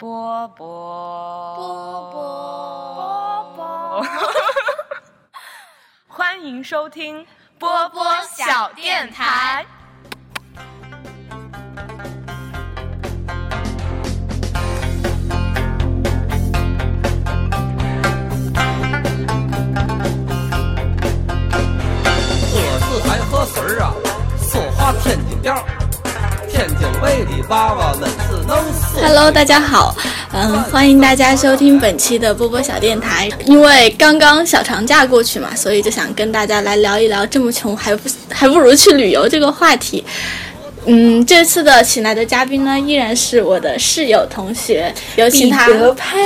波波。波波。波，欢迎收听波波小电台。喝是还喝水儿啊，说话天津调，天津卫的娃娃们是能说。Hello，大家好，嗯，欢迎大家收听本期的波波小电台。因为刚刚小长假过去嘛，所以就想跟大家来聊一聊这么穷还不还不如去旅游这个话题。嗯，这次的请来的嘉宾呢，依然是我的室友同学，有请他。彼得潘，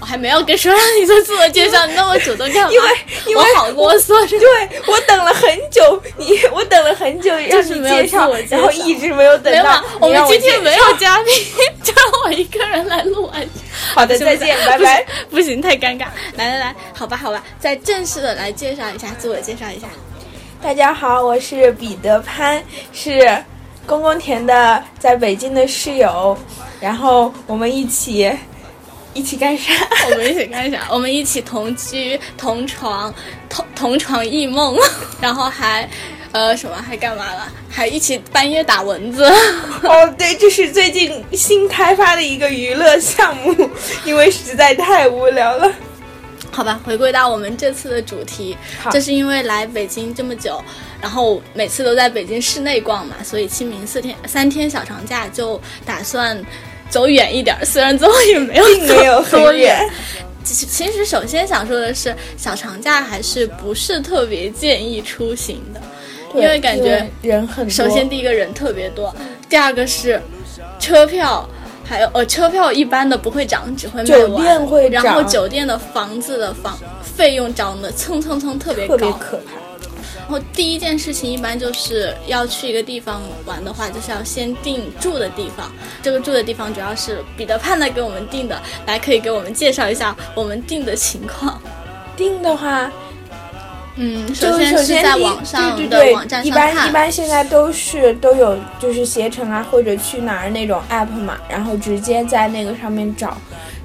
我还没有跟说让你做自我介绍，你那么主动干嘛？因为因为我好啰嗦，对我等了很久，你 我等了很久让你是没有介绍然后一直没有等到没有啊，我们今天没有嘉宾，就让我一个人来录完。好的，再见，拜拜。不行，太尴尬。来来来，好吧好吧，再正式的来介绍一下，自我介绍一下。大家好，我是彼得潘，是公公田的在北京的室友，然后我们一起一起干啥？我们一起干啥？我们一起同居、同床、同同床异梦，然后还呃什么还干嘛了？还一起半夜打蚊子。哦，对，这是最近新开发的一个娱乐项目，因为实在太无聊了。好吧，回归到我们这次的主题，好这是因为来北京这么久，然后每次都在北京市内逛嘛，所以清明四天三天小长假就打算走远一点儿，虽然最后也没有并没有多远。其实，其实首先想说的是，小长假还是不是特别建议出行的，因为感觉人很多。首先第一个人特别多，第二个是车票。还有呃，车票一般的不会涨，只会卖酒完。店会涨然后酒店的房子的房费用涨得蹭蹭蹭特别高。特别可怕。然后第一件事情一般就是要去一个地方玩的话，就是要先定住的地方。这个住的地方主要是彼得潘来给我们定的，来可以给我们介绍一下我们定的情况。定的话，嗯，就首先是在网上对对对的网站一般，一般现在都是都有就是携程啊或者去哪儿那种 app 嘛，然后直接在那个上面找。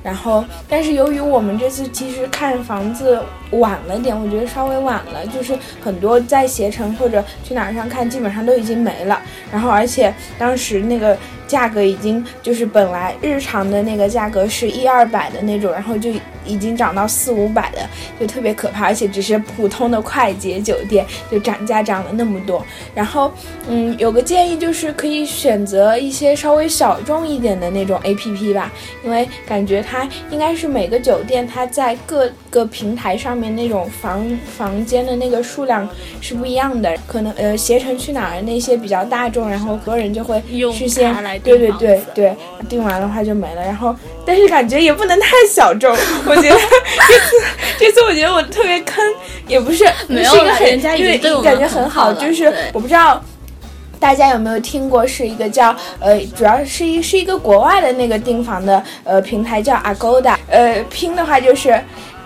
然后，但是由于我们这次其实看房子晚了点，我觉得稍微晚了，就是很多在携程或者去哪儿上看，基本上都已经没了。然后，而且当时那个价格已经就是本来日常的那个价格是一二百的那种，然后就已经涨到四五百的，就特别可怕。而且只是普通的快捷酒店就涨价涨了那么多。然后，嗯，有个建议就是可以选择一些稍微小众一点的那种 APP 吧，因为感觉它应该是每个酒店它在各个平台上面那种房房间的那个数量是不一样的。可能呃，携程去哪儿那些比较大众，然后很多人就会用事先它来对对对对，订完的话就没了。然后，但是感觉也不能太小众，我觉得 这次 这次我觉得我特别坑，也不是没有人家已因为经对我感觉很好，就是我不知道。大家有没有听过？是一个叫呃，主要是一是一个国外的那个订房的呃平台叫 Agoda，呃拼的话就是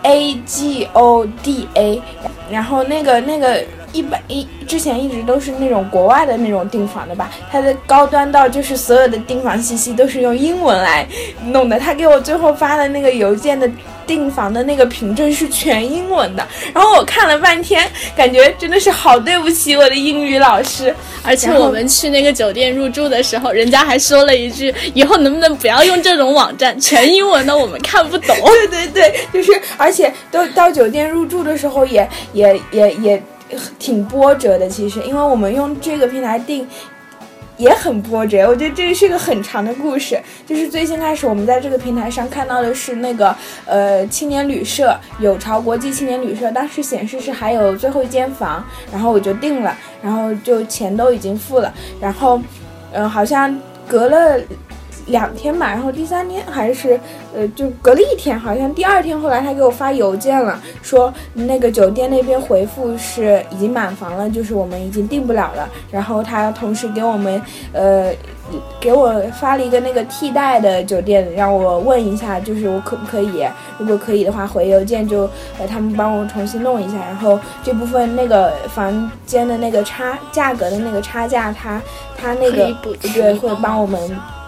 A G O D A，然后那个那个一般一之前一直都是那种国外的那种订房的吧，它的高端到就是所有的订房信息都是用英文来弄的。他给我最后发的那个邮件的订房的那个凭证是全英文的，然后我看了半天，感觉真的是好对不起我的英语老师。而且我们去那个酒店入住的时候，人家还说了一句：“以后能不能不要用这种网站，全英文的我们看不懂。对对对，就是而且都到酒店入住的时候也也也也挺波折的，其实因为我们用这个平台订。也很波折，我觉得这是个很长的故事。就是最先开始，我们在这个平台上看到的是那个呃青年旅社有巢国际青年旅社，当时显示是还有最后一间房，然后我就订了，然后就钱都已经付了，然后嗯、呃好像隔了两天吧，然后第三天还是呃，就隔了一天，好像第二天后来他给我发邮件了，说那个酒店那边回复是已经满房了，就是我们已经订不了了。然后他同时给我们呃给我发了一个那个替代的酒店，让我问一下，就是我可不可以，如果可以的话回邮件就呃他们帮我重新弄一下，然后这部分那个房间的那个差价格的那个差价，他他那个对会帮帮我们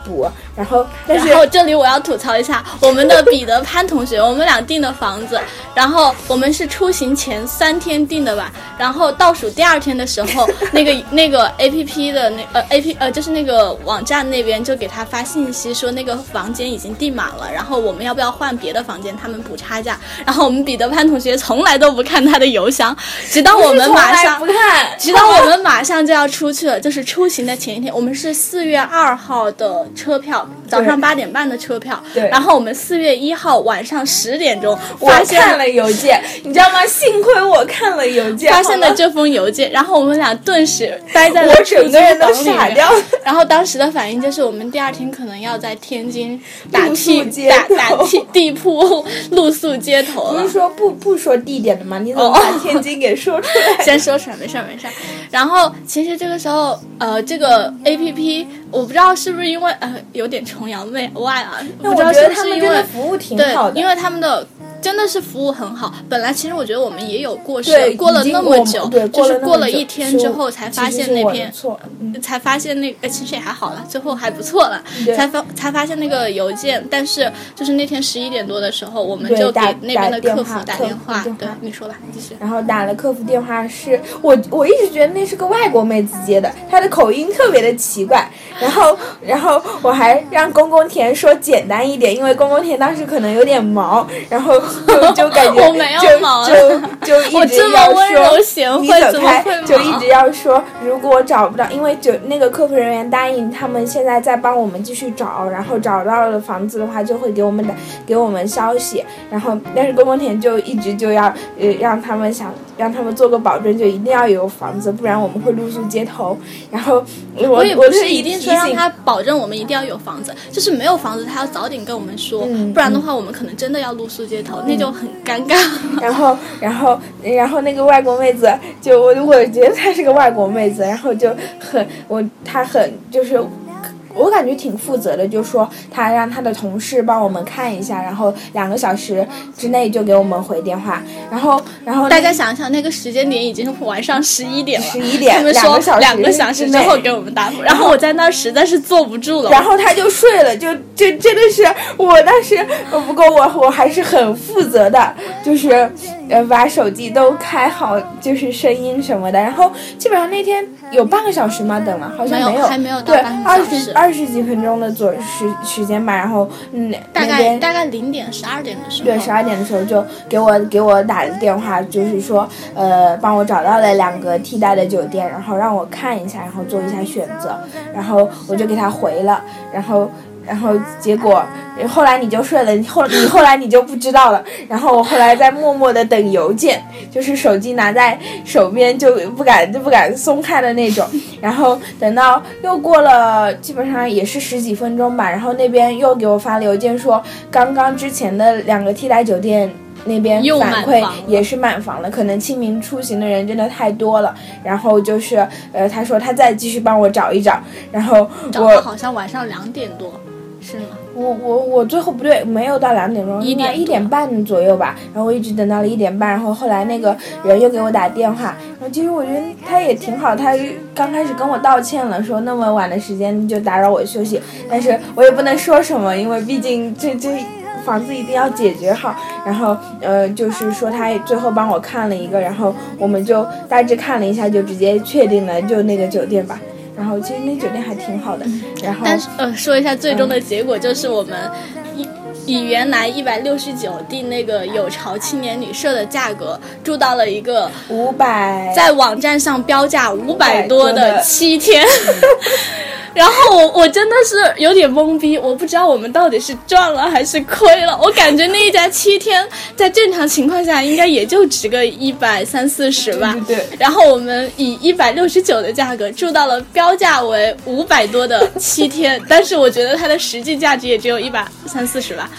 补，然后但是然后这里我要吐槽一下我们的彼得潘同学，我们俩订的房子，然后我们是出行前三天订的吧，然后倒数第二天的时候，那个那个 A P P 的那呃 A P 呃就是那个网站那边就给他发信息说那个房间已经订满了，然后我们要不要换别的房间，他们补差价，然后我们彼得潘同学从来都不看他的邮箱，直到我们马上不看，直到我们马上就要出去了，就是出行的前一天，我们是四月二号的车票，早上八点半的车票。对然后我们四月一号晚上十点钟我发现看了邮件，你知道吗？幸亏我看了邮件，发现了这封邮件，然后我们俩顿时呆在了我整个人都傻掉了。然后当时的反应就是，我们第二天可能要在天津打露地宿街打打头地 地铺露宿街头了不是。说不不说地点的吗？你怎么哦把天津给说出来？先说出来，没事儿没事儿。然后其实这个时候，呃，这个 A P P 我不知道是不是因为呃有点崇洋媚外啊，那不知道我觉得他们是不是因为真的服务挺好，的，因为他们的。真的是服务很好。本来其实我觉得我们也有过失，过了那么久，对，就是过了一天之后才发现那篇错，嗯，才发现那呃，其实也还好了，最后还不错了，对才发才发现那个邮件，但是就是那天十一点多的时候，我们就给那边的客服打电话，电话，对你说吧，继续。然后打了客服电话是，我我一直觉得那是个外国妹子接的，她的口音特别的奇怪。然后然后我还让公公田说简单一点，因为公公田当时可能有点毛，然后就 就感觉我没有就毛就 就一直要温柔说。贤惠，你走开怎么会，就一直要说，如果找不到，因为就那个客服人员答应他们现在在帮我们继续找，然后找到了房子的话，就会给我们打给我们消息。然后，但是公公田就一直就要呃让他们想让他们做个保证，就一定要有房子，不然我们会露宿街头。然后我我也不我是一定说让他保证我们一定要有房子，就是没有房子，他要早点跟我们说，嗯不然的话我们可能真的要露宿街头，那就很尴尬。然后，然后，然后那个外国妹子就我我觉得她是个外国妹子，然后就很我她很就是。我感觉挺负责的，就说他让他的同事帮我们看一下，然后两个小时之内就给我们回电话，然后然后大家想想，那个时间点已经是晚上十一点了，十一点他们说两个小时两个小时之后给我们答复，然后我在那儿实在是坐不住了，然后他就睡了，就就真的是我当时，呃不过我我还是很负责的，就是呃把手机都开好，就是声音什么的。然后基本上那天有半个小时吗？等了好像有，没有还没有到对二十二十几分钟的左时时间吧。然后嗯，大概大概零点十二点的时候，对，十二点的时候就给我给我打了电话，就是说，呃，帮我找到了两个替代的酒店，然后让我看一下，然后做一下选择，然后我就给他回了，然后。然后结果后来你就睡了，你后你后来你就不知道了。然后我后来在默默的等邮件，就是手机拿在手边就不敢就不敢松开的那种。然后等到又过了基本上也是十几分钟吧，然后那边又给我发了邮件说，刚刚之前的两个替代酒店。那边又反馈也是满房了，可能清明出行的人真的太多了。然后就是，呃，他说他再继续帮我找一找。然后我好像晚上两点多，是吗？我我我最后不对，没有到两点钟，一点一点半左右吧。然后我一直等到了一点半，然后后来那个人又给我打电话。然后其实我觉得他也挺好，他刚开始跟我道歉了，说那么晚的时间就打扰我休息，但是我也不能说什么，因为毕竟这这。房子一定要解决好，然后呃，就是说他最后帮我看了一个，然后我们就大致看了一下，就直接确定了就那个酒店吧。然后其实那酒店还挺好的，然后但是呃，说一下最终的结果，就是我们以以原来一百六十九订那个有巢青年旅社的价格，住到了一个五百在网站上标价五百多的七天。然后我我真的是有点懵逼，我不知道我们到底是赚了还是亏了。我感觉那一家七天在正常情况下应该也就值个一百三四十吧。对对对然后我们以一百六十九的价格住到了标价为五百多的七天，但是我觉得它的实际价值也只有一百三四十吧。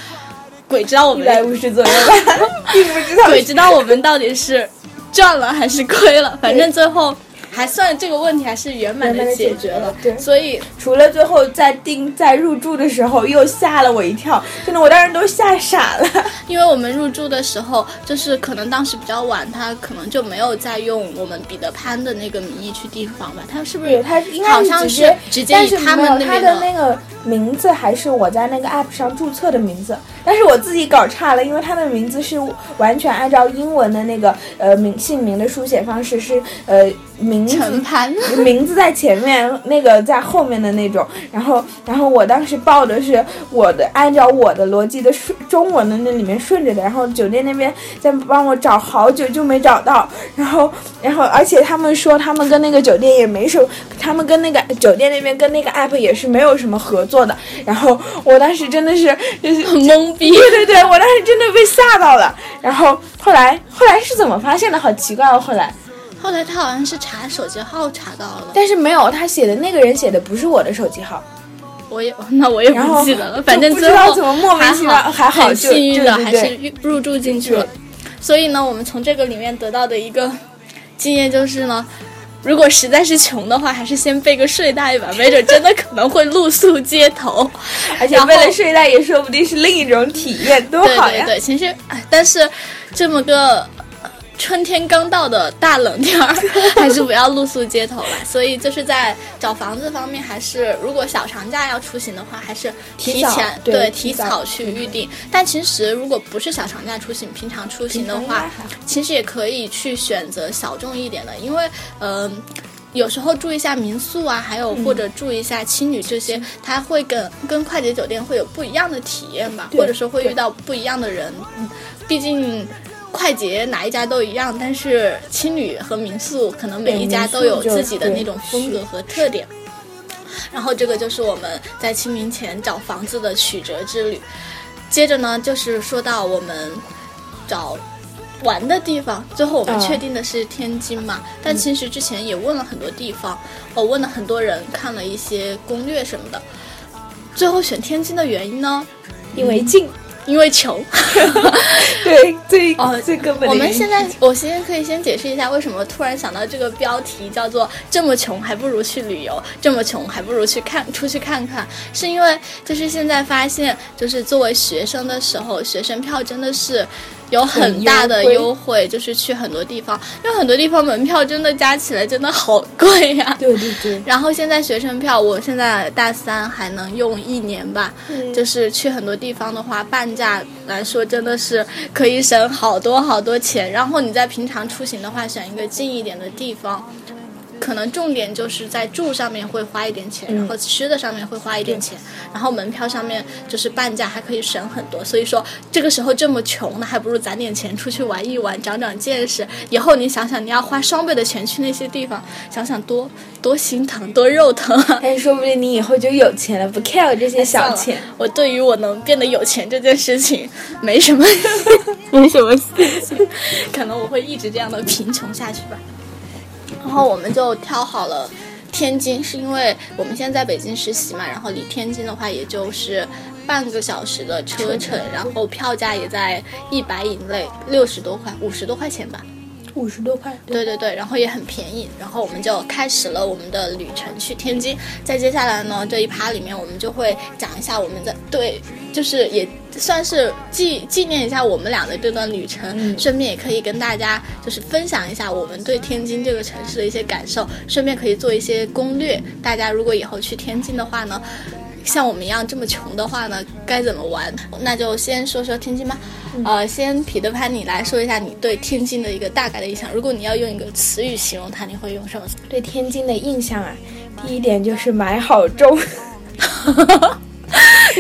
鬼知道我们一百五十左右吧，并不知道。鬼知道我们到底是赚了还是亏了。反正最后还算这个问题还是圆满的解解决了。对所以除了最后在订在入住的时候又吓了我一跳，真的我当时都吓傻了。因为我们入住的时候，就是可能当时比较晚，他可能就没有再用我们彼得潘的那个名义去订房吧？他是不是对，他应该好像是直接但是他们他边的那个名字还是我在那个 app 上注册的名字，但是我自己搞差了，因为他的名字是完全按照英文的那个呃名姓名的书写方式是呃名字陈潘。名字在前面，那个在后面的那种。然后，然后我当时报的是我的，按照我的逻辑的顺中文的那里面顺着的。然后酒店那边在帮我找好久就没找到。然后，然后而且他们说他们跟那个酒店也没什么，他们跟那个酒店那边跟那个 app 也是没有什么合作的。然后我当时真的是就是懵逼。对对对，我当时真的被吓到了。然后后来后来是怎么发现的？好奇怪哦，后来。后来他好像是查手机号查到了，但是没有，他写的那个人写的不是我的手机号，我也那我也不记得了，反正最后怎么莫名其妙还还好很幸运的还是入入住进去了。所以呢，我们从这个里面得到的一个经验就是呢。如果实在是穷的话，还是先备个睡袋吧，没准真的可能会露宿街头。而且为了睡袋也说不定是另一种体验，多好呀！对对对，其实哎，但是这么个呃春天刚到的大冷天儿，还是不要露宿街头了。所以就是在找房子方面，还是如果小长假要出行的话，还是提前对提提早早去预定。但其实如果不是小长假出行，平常出行的话其实也可以去选择小众一点的，因为嗯。呃有时候住一下民宿啊，还有或者住一下青旅这些，它会跟跟快捷酒店会有不一样的体验吧，或者说会遇到不一样的人。嗯毕竟快捷哪一家都一样，但是青旅和民宿可能每一家都有自己的那种风格和特点。然后这个就是我们在清明前找房子的曲折之旅。接着呢，就是说到我们找玩的地方，最后我们嗯确定的是天津嘛。但其实之前也问了很多地方，我问了很多人，看了一些攻略什么的。最后选天津的原因呢，因为近，因为穷。对最哦最根本的我们现在，我先可以先解释一下，为什么突然想到这个标题叫做“这么穷还不如去旅游，这么穷还不如去看出去看看”，是因为就是现在发现，就是作为学生的时候，学生票真的是。有很大的优惠就是去很多地方，因为很多地方门票真的加起来真的好贵呀、对对对，然后现在学生票，我现在大三还能用一年吧，嗯就是去很多地方的话，半价来说真的是可以省好多好多钱。然后你在平常出行的话，选一个近一点的地方。可能重点就是在住上面会花一点钱，嗯然后吃的上面会花一点钱，然后门票上面就是半价，还可以省很多。所以说这个时候这么穷，那还不如攒点钱出去玩一玩，长长见识。以后你想想，你要花双倍的钱去那些地方，想想多 多心疼，多肉疼啊！但是说不定你以后就有钱了，不 care 这些小钱。我对于我能变得有钱这件事情没什么 没什么信心，可能我会一直这样的贫穷下去吧。然后我们就挑好了天津，是因为我们现在在北京实习嘛，然后离天津的话也就是半个小时的车程，然后票价也在一百以内，六十多块，五十多块钱吧。五十多块，对对对，然后也很便宜，然后我们就开始了我们的旅程去天津。在接下来呢，这一趴里面我们就会讲一下我们的对，就是也算是纪纪念一下我们俩的这段旅程，嗯顺便也可以跟大家就是分享一下我们对天津这个城市的一些感受，顺便可以做一些攻略。大家如果以后去天津的话呢，像我们一样这么穷的话呢，该怎么玩？那就先说说天津吧。呃，先彼得潘，你来说一下你对天津的一个大概的印象。如果你要用一个词语形容它，你会用什么？对天津的印象啊，第一点就是买好粥，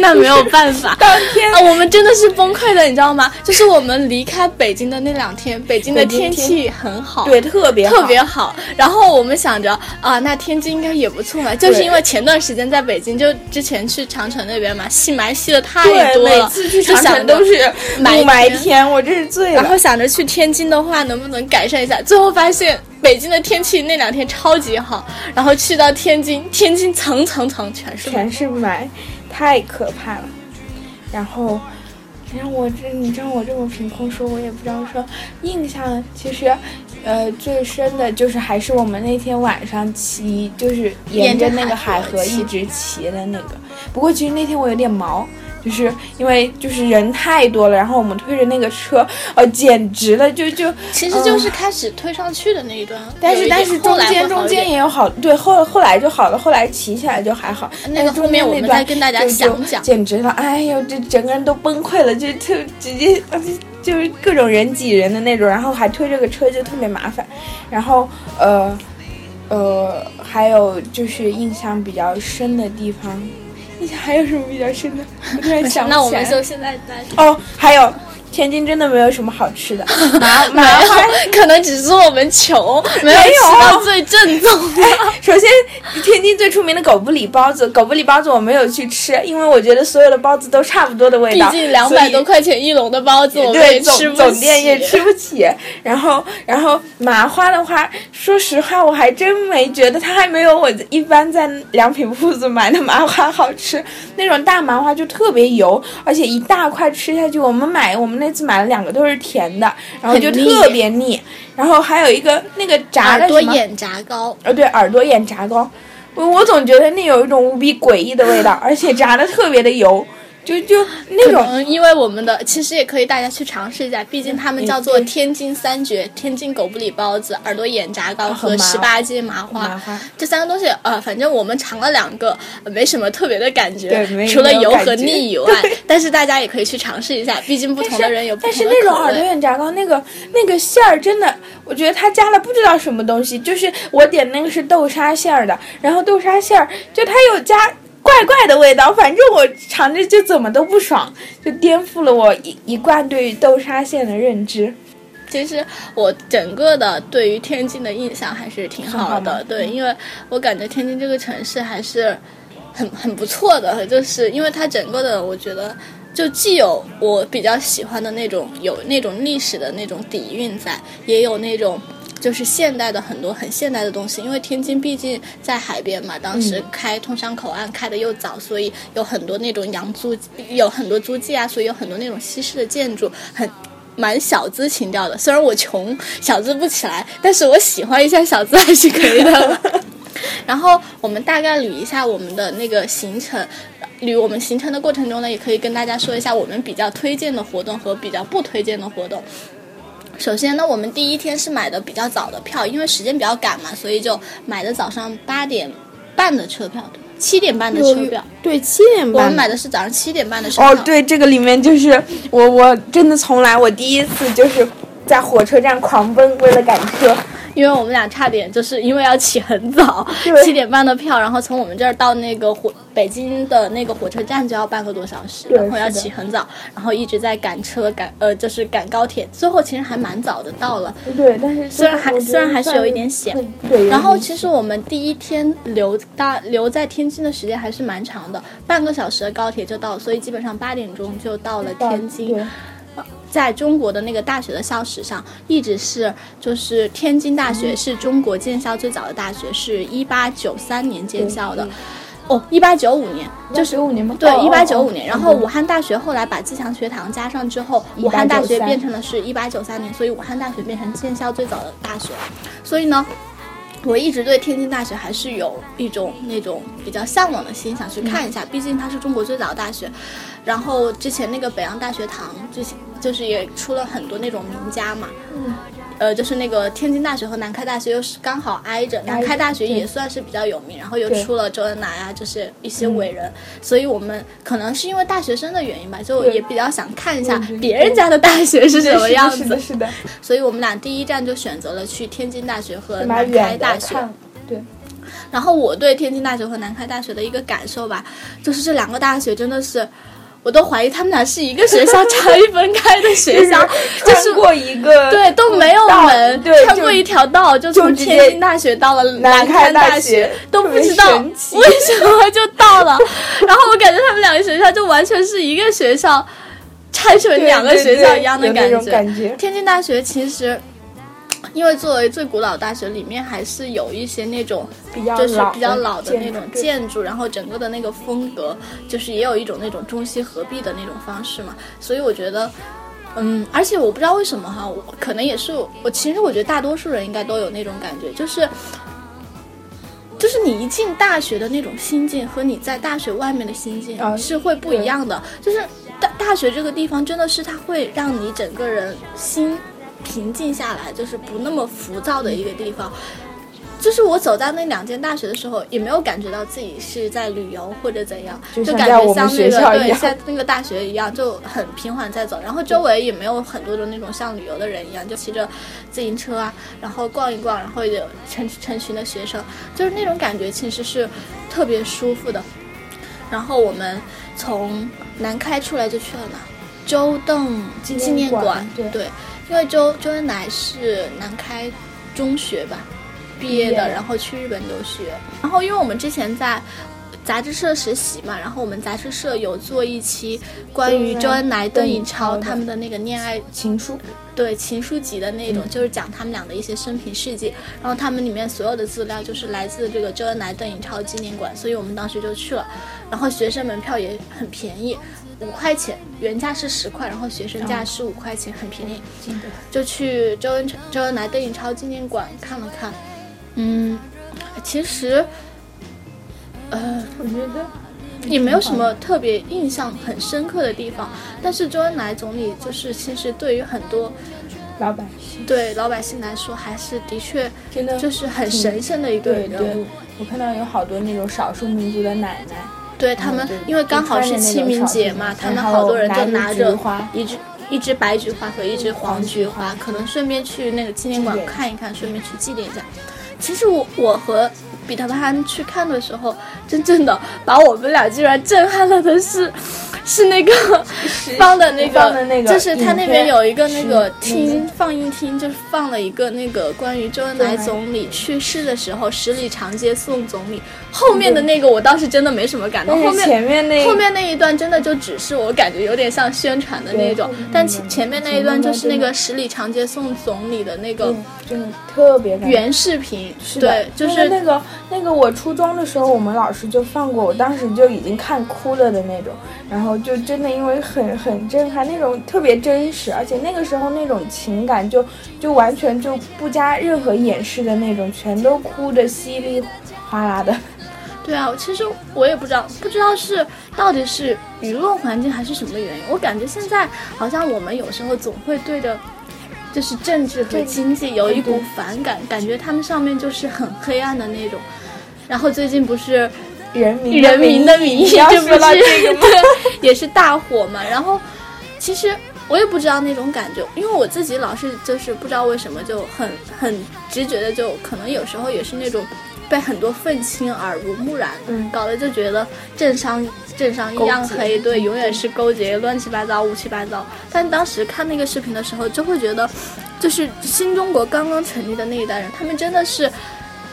那没有办法。当天啊，我们真的是崩溃的，你知道吗？就是我们离开北京的那两天，北京的天天气很好，对特别好特别好。然后我们想着啊，那天津应该也不错嘛，就是因为前段时间在北京，就之前去长城那边嘛，吸霾吸的太，多了，每次去长就想着城都是雾霾天天，我真是醉了。然后想着去天津的话，能不能改善一下？最后发现北京的天气那两天超级好，然后去到天津，天津层层层全是霾。全是霾，太可怕了。然后，你让我这你让我这么凭空说，我也不知道说印象。其实呃，最深的就是还是我们那天晚上骑，就是沿着那个海河一直骑的那个。不过其实那天我有点毛。就是因为就是人太多了，然后我们推着那个车，呃，简直了，就就其实就是开始推上去的那一段，但是但是中间中间也有好，对后后来就好了，后来骑起来就还好。那个后面我们再跟大家讲讲，简直了，哎呦，这整个人都崩溃了，就特直接就是各种人挤人的那种，然后还推这个车就特别麻烦，然后呃呃还有就是印象比较深的地方。还有什么比较深的？我突然想不起来。那我们就现在在哦，还有。天津真的没有什么好吃的，麻麻花可能只是我们穷，没有吃到最正宗的。首先，天津最出名的狗不理包子，狗不理包子我没有去吃，因为我觉得所有的包子都差不多的味道。毕竟两百多块钱一笼的包子，我对吃不起。总店也吃不起。然后，然后麻花的话，说实话，我还真没觉得它还没有我一般在良品铺子买的麻花好吃。那种大麻花就特别油，而且一大块吃下去，我们买我们。那次买了两个都是甜的，然后就特别腻。然后还有一个那个炸的耳朵眼炸糕，呃，对，耳朵眼炸糕，我我总觉得那有一种无比诡异的味道，而且炸的特别的油。就就那种，因为我们的其实也可以大家去尝试一下，毕竟他们叫做天津三绝：天津狗不理包子、耳朵眼炸糕和十八街麻花。这三个东西，呃，反正我们尝了两个，没什么特别的感觉，除了油和腻以外。但是大家也可以去尝试一下，毕竟不同的人有不同的但是那种耳朵眼炸糕，那个那个馅儿真的，我觉得他加了不知道什么东西。就是我点那个是豆沙馅儿的，然后豆沙馅儿就他有加。怪怪的味道，反正我尝着就怎么都不爽，就颠覆了我一一贯对于豆沙馅的认知。其实我整个的对于天津的印象还是挺好的，对，因为我感觉天津这个城市还是很很不错的，就是因为它整个的，我觉得就既有我比较喜欢的那种有那种历史的那种底蕴在，也有那种。就是现代的很多很现代的东西，因为天津毕竟在海边嘛，当时开通商口岸开的又早，所以有很多那种洋租，有很多租界啊，所以有很多那种西式的建筑，很蛮小资情调的。虽然我穷，小资不起来，但是我喜欢一下小资还是可以的。然后我们大概捋一下我们的那个行程，捋我们行程的过程中呢，也可以跟大家说一下我们比较推荐的活动和比较不推荐的活动。首先呢，我们第一天是买的比较早的票，因为时间比较赶嘛，所以就买的早上八点半的车票，七点半的车票。对，七点半。我们买的是早上七点半的车票。哦，对，这个里面就是我，我真的从来我第一次就是在火车站狂奔，为了赶车。因为我们俩差点就是因为要起很早，七点半的票，然后从我们这儿到那个火北京的那个火车站就要半个多小时，然后要起很早，然后一直在赶车赶呃就是赶高铁，最后其实还蛮早的到了。对，但是虽然还虽然还是有一点险。对。然后其实我们第一天留大留在天津的时间还是蛮长的，半个小时的高铁就到，所以基本上八点钟就到了天津。在中国的那个大学的校史上，一直是就是天津大学是中国建校最早的大学，是一八九三年建校的。哦，一八九五年，就是九五年吗？对，一八九五年。然后武汉大学后来把自强学堂加上之后，武汉大学变成了是一八九三年，所以武汉大学变成建校最早的大学。所以呢，我一直对天津大学还是有一种那种比较向往的心，想去看一下。毕竟它是中国最早的大学。然后之前那个北洋大学堂，之前就是也出了很多那种名家嘛，呃，就是那个天津大学和南开大学又是刚好挨着，南开大学也算是比较有名，然后又出了周恩来啊，就是一些伟人，所以我们可能是因为大学生的原因吧，就也比较想看一下别人家的大学是什么样子，是的，是的，所以我们俩第一站就选择了去天津大学和南开大学，对，然后我对天津大学和南开大学的一个感受吧，就是这两个大学真的是。我都怀疑他们俩是一个学校差异分开的学校，就是过一个对都没有门，对，穿过一条道就从天津大学到了南开大学，都不知道为什么就到了。然后我感觉他们两个学校就完全是一个学校拆成两个学校一样的感觉。天津大学其实。因为作为最古老大学，里面还是有一些那种，就是比较老的那种建筑，然后整个的那个风格，就是也有一种那种中西合璧的那种方式嘛。所以我觉得，嗯，而且我不知道为什么哈，我可能也是我，其实我觉得大多数人应该都有那种感觉，就是，就是你一进大学的那种心境和你在大学外面的心境啊是会不一样的，就是大大学这个地方真的是它会让你整个人心平静下来，就是不那么浮躁的一个地方。就是我走到那两间大学的时候，也没有感觉到自己是在旅游或者怎样，就就感觉像那个对像那个大学一样，就很平缓在走。然后周围也没有很多的那种像旅游的人一样，就骑着自行车啊，然后逛一逛，然后有成成群的学生，就是那种感觉其实是特别舒服的。然后我们从南开出来就去了哪？周邓纪纪念念馆馆，对因为周周恩来是南开中学吧毕业的，然后去日本留学。然后因为我们之前在杂志社实习嘛，然后我们杂志社有做一期关于周恩来、邓颖超他们的那个恋爱情书，对情书集的那种，嗯就是讲他们俩的一些生平事迹。然后他们里面所有的资料就是来自这个周恩来、邓颖超纪念馆，所以我们当时就去了。然后学生门票也很便宜，五块钱，原价是十块，然后学生价是五块钱，很便宜。就去周恩周恩来、邓颖超纪念馆看了看。嗯，其实，呃，我觉得也没有什么特别印象很深刻的地方。但是周恩来总理就是其实对于很多老百姓对老百姓来说，还是的确真的就是很神圣的一个人物。，我看到有好多那种少数民族的奶奶，对他们因为刚好是清明节嘛，他们好多人就拿着一只一只白菊花和一只黄菊花，可能顺便去那个纪念馆看一看，顺便去祭奠一下。其实我我和彼得潘去看的时候，真正的把我们俩居然震撼了的是，是那个放的那个，那个就是他那边有一个那个是厅放映厅，就是放了一个那个关于周恩来总理去世的时候十里长街送总理，后面的那个我倒是真的没什么感动，后面前面那后面那一段真的就只是我感觉有点像宣传的那种，但前前面那一段就是那个十里长街送总理的那个嗯真的特别原视频，对，就是那个那个，我初中的时候我们老师就放过，我当时就已经看哭了的那种，然后就真的因为很很震撼，那种特别真实，而且那个时候那种情感就就完全就不加任何掩饰的那种，全都哭的稀里哗啦的。对啊，其实我也不知道，不知道是到底是舆论环境还是什么原因，我感觉现在好像我们有时候总会对着。就是政治和经济有一股反感，感觉他们上面就是很黑暗的那种。然后最近不是人民人民的名义，这不是也是大火嘛。然后其实我也不知道那种感觉，因为我自己老是就是不知道为什么就很很直觉的就可能有时候也是那种被很多愤青耳濡目染，嗯搞得就觉得政商政商一样黑，对，永远是勾结乱七八糟、乌七八糟。但当时看那个视频的时候，就会觉得，就是新中国刚刚成立的那一代人，他们真的是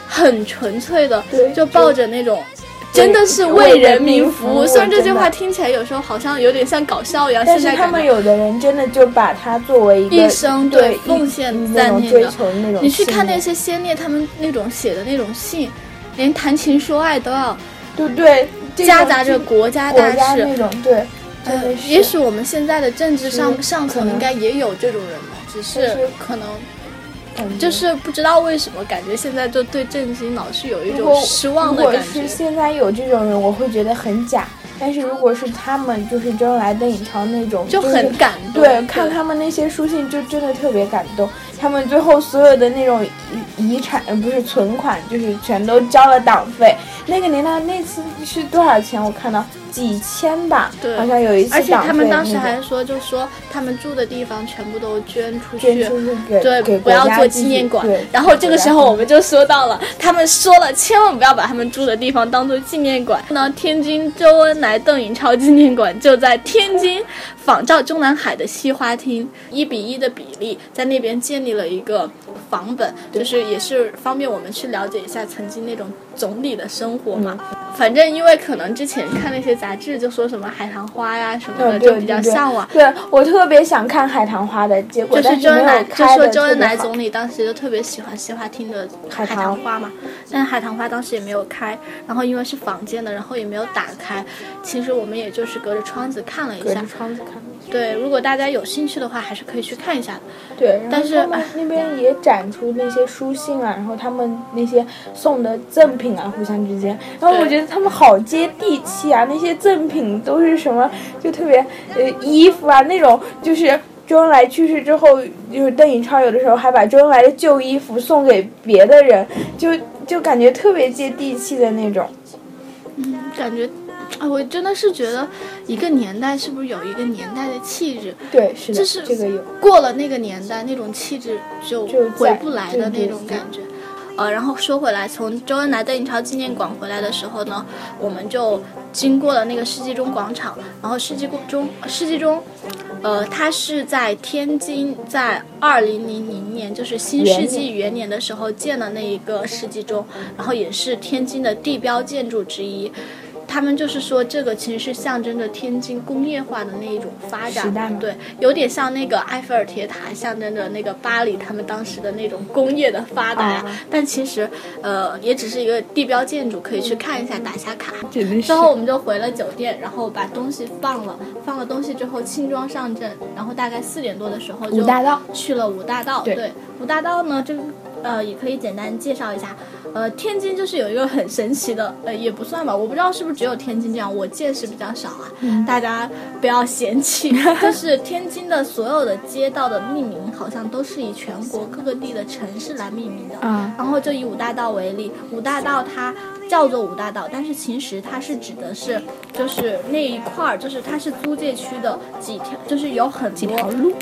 很纯粹的，就抱着那种。真的是为人民服务，虽然这句话听起来有时候好像有点像搞笑一样，但是他们有的人真的就把它作为一个一生对对奉献在那个你去看那些先烈他们那种写的那种信，连谈情说爱都要对不对，夹杂着国家大事。家那种对，也许我们现在的政治上上层应该也有这种人吧，只是可能就是不知道为什么，感觉现在就对政经老是有一种失望的如果感觉。是现在有这种人，我会觉得很假。但是如果是他们，就是周恩来、邓颖超那种，就很感动。对，看他们那些书信就真的特别感动。他们最后所有的那种遗遗产，呃不是存款，就是全都交了党费。那个年代那次是多少钱？我看到几千吧，对好像有一次而且他们当时还说，就说他们住的地方全部都捐出去，捐出去给对，给不要做纪念馆。然后这个时候我们就说到了，他们说了，千万不要把他们住的地方当做纪念馆。那天津周恩来、邓颖超纪念馆就在天津，仿照中南海的西花厅，一比一的比例，在那边建立了一个房本，就是也是方便我们去了解一下曾经那种总理的生活嘛。嗯反正因为可能之前看那些杂志，就说什么海棠花呀什么的，嗯，就比较向往。对我特别想看海棠花的，结果就是周恩来，就说周恩来总理当时就特别喜欢西花厅的海海棠棠花嘛，但是海棠花当时也没有开，然后因为是房间的，然后也没有打开，其实我们也就是隔着窗子看了一下隔着，窗子看。对，如果大家有兴趣的话，还是可以去看一下的。对，但是他们那边也展出那些书信啊，然后他们那些送的赠品啊，互相之间，然后我觉得他们好接地气啊，那些赠品都是什么，就特别呃衣服啊那种，就是周恩来去世之后，就是邓颖超有的时候还把周恩来的旧衣服送给别的人，就就感觉特别接地气的那种。嗯感觉，啊，我真的是觉得一个年代是不是有一个年代的气质？对，是的，就是这个有。过了那个年代，那种气质就回不来的那种感觉。呃，然后说回来，从周恩来邓颖超纪念馆回来的时候呢，我们就经过了那个世纪钟广场，然后世纪钟世纪钟，呃，它是在天津，在二零零零年，就是新世纪元年的时候建的那一个世纪钟，然后也是天津的地标建筑之一。他们就是说，这个其实是象征着天津工业化的那一种发展嘛，对，有点像那个埃菲尔铁塔，象征着那个巴黎他们当时的那种工业的发达呀。啊但其实，呃，也只是一个地标建筑，可以去看一下，打一下卡。之后我们就回了酒店，然后把东西放了，放了东西之后轻装上阵，然后大概四点多的时候就去了五大道。对五大道呢，这呃也可以简单介绍一下。呃，天津就是有一个很神奇的，呃，也不算吧，我不知道是不是只有天津这样，我见识比较少啊，嗯大家不要嫌弃。就是天津的所有的街道的命名，好像都是以全国各个地的城市来命名的。嗯然后就以五大道为例，五大道它叫做五大道，但是其实它是指的是就是那一块儿，就是它是租界区的几条，就是有很多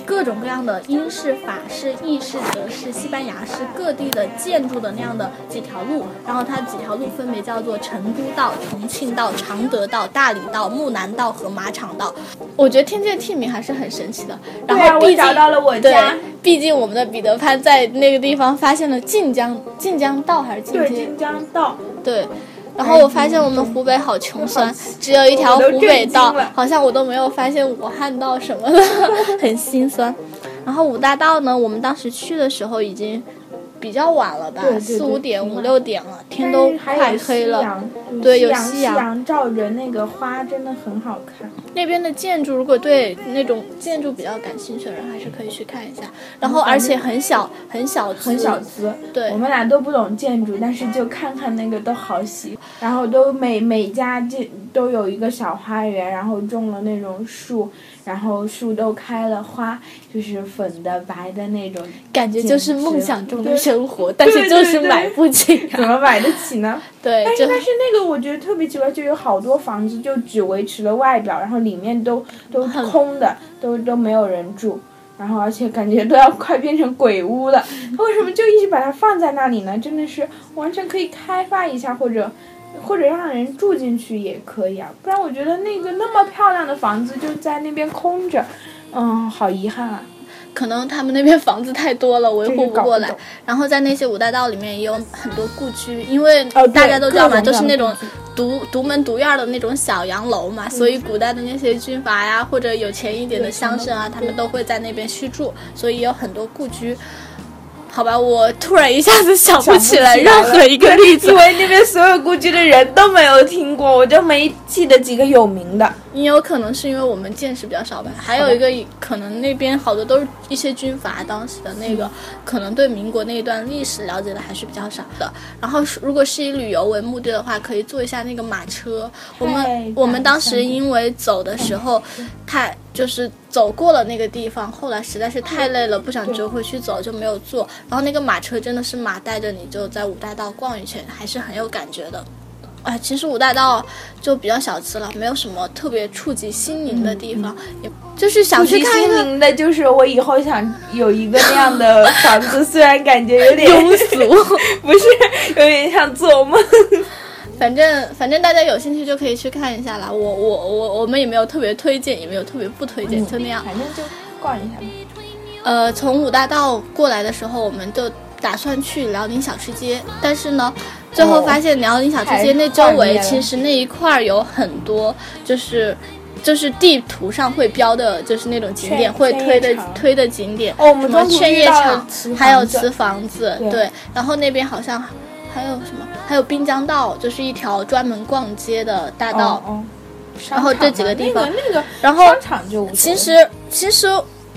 各种各样的英式、法式、意式、德式、西班牙式各地的建筑的那样的几条路，然后它几条路分别叫做成都道、重庆道、常德道、大理道、木南道和马场道。我觉得天津的地名还是很神奇的。然后毕竟找到了我对家，毕竟我们的彼得潘在那个地方发现了晋江晋江道还是晋对，街晋江道。对。然后我发现我们湖北好穷酸，只有一条湖北道好像我都没有发现武汉道什么的，很心酸。然后五大道呢，我们当时去的时候已经比较晚了吧四五点五六点了，天都快黑了。对有夕夕阳阳照着那个花，真的很好看。那边的建筑，如果对那种建筑比较感兴趣的人，还是可以去看一下。然后而且很小很小嗯很小资资，对我们俩都不懂建筑，但是就看看那个都好喜，然后都每每家建都有一个小花园，然后种了那种树，然后树都开了花，就是粉的、白的那种，感觉就是梦想中的生活，但是就是买不起、怎么买得起呢？对，但是但是那个我觉得特别奇怪，就有好多房子就只维持了外表，然后里面都都很空的，都都没有人住。然后，而且感觉都要快变成鬼屋了，为什么就一直把它放在那里呢？真的是完全可以开发一下，或者或者让人住进去也可以啊。不然我觉得那个那么漂亮的房子就在那边空着，嗯，好遗憾啊。可能他们那边房子太多了，维护不过来。然后在那些五大道里面也有很多故居，因为大家都知道嘛，都是那种独独门独院的那种小洋楼嘛，所以古代的那些军阀呀，或者有钱一点的乡绅啊，他们都会在那边居住，所以有很多故居。好吧，我突然一下子想不起来任何一个例子因，为那边所有故居的人都没有听过，我就没记得几个有名的。也有可能是因为我们见识比较少吧，还有一个可能那边好多都是一些军阀，当时的那个可能对民国那一段历史了解的还是比较少的。然后是如果是以旅游为目的的话，可以坐一下那个马车。我们我们当时因为走的时候太就是走过了那个地方，后来实在是太累了，不想折回去走就没有坐。然后那个马车真的是马带着你就在五大道逛一圈，还是很有感觉的。哎，其实五大道就比较小资了，没有什么特别触及心灵的地方，也就是想去看一心灵的，就是我以后想有一个那样的 房子，虽然感觉有点庸俗。不是有点像做梦。反正反正大家有兴趣就可以去看一下啦。我我我我们也没有特别推荐，也没有特别不推荐，就那样。反正就逛一下吧。呃，从五大道过来的时候，我们就打算去辽宁小吃街，但是呢，最后发现辽宁小吃街那周围其实那一块儿有很多就是。就是地图上会标的，就是那种景点会推的推的景点，哦我们什么中途劝业遇到了场，还有瓷房子，对对。然后那边好像还有什么，还有滨江道，就是一条专门逛街的大道。哦然后这几个地方那个那个然后其实其实。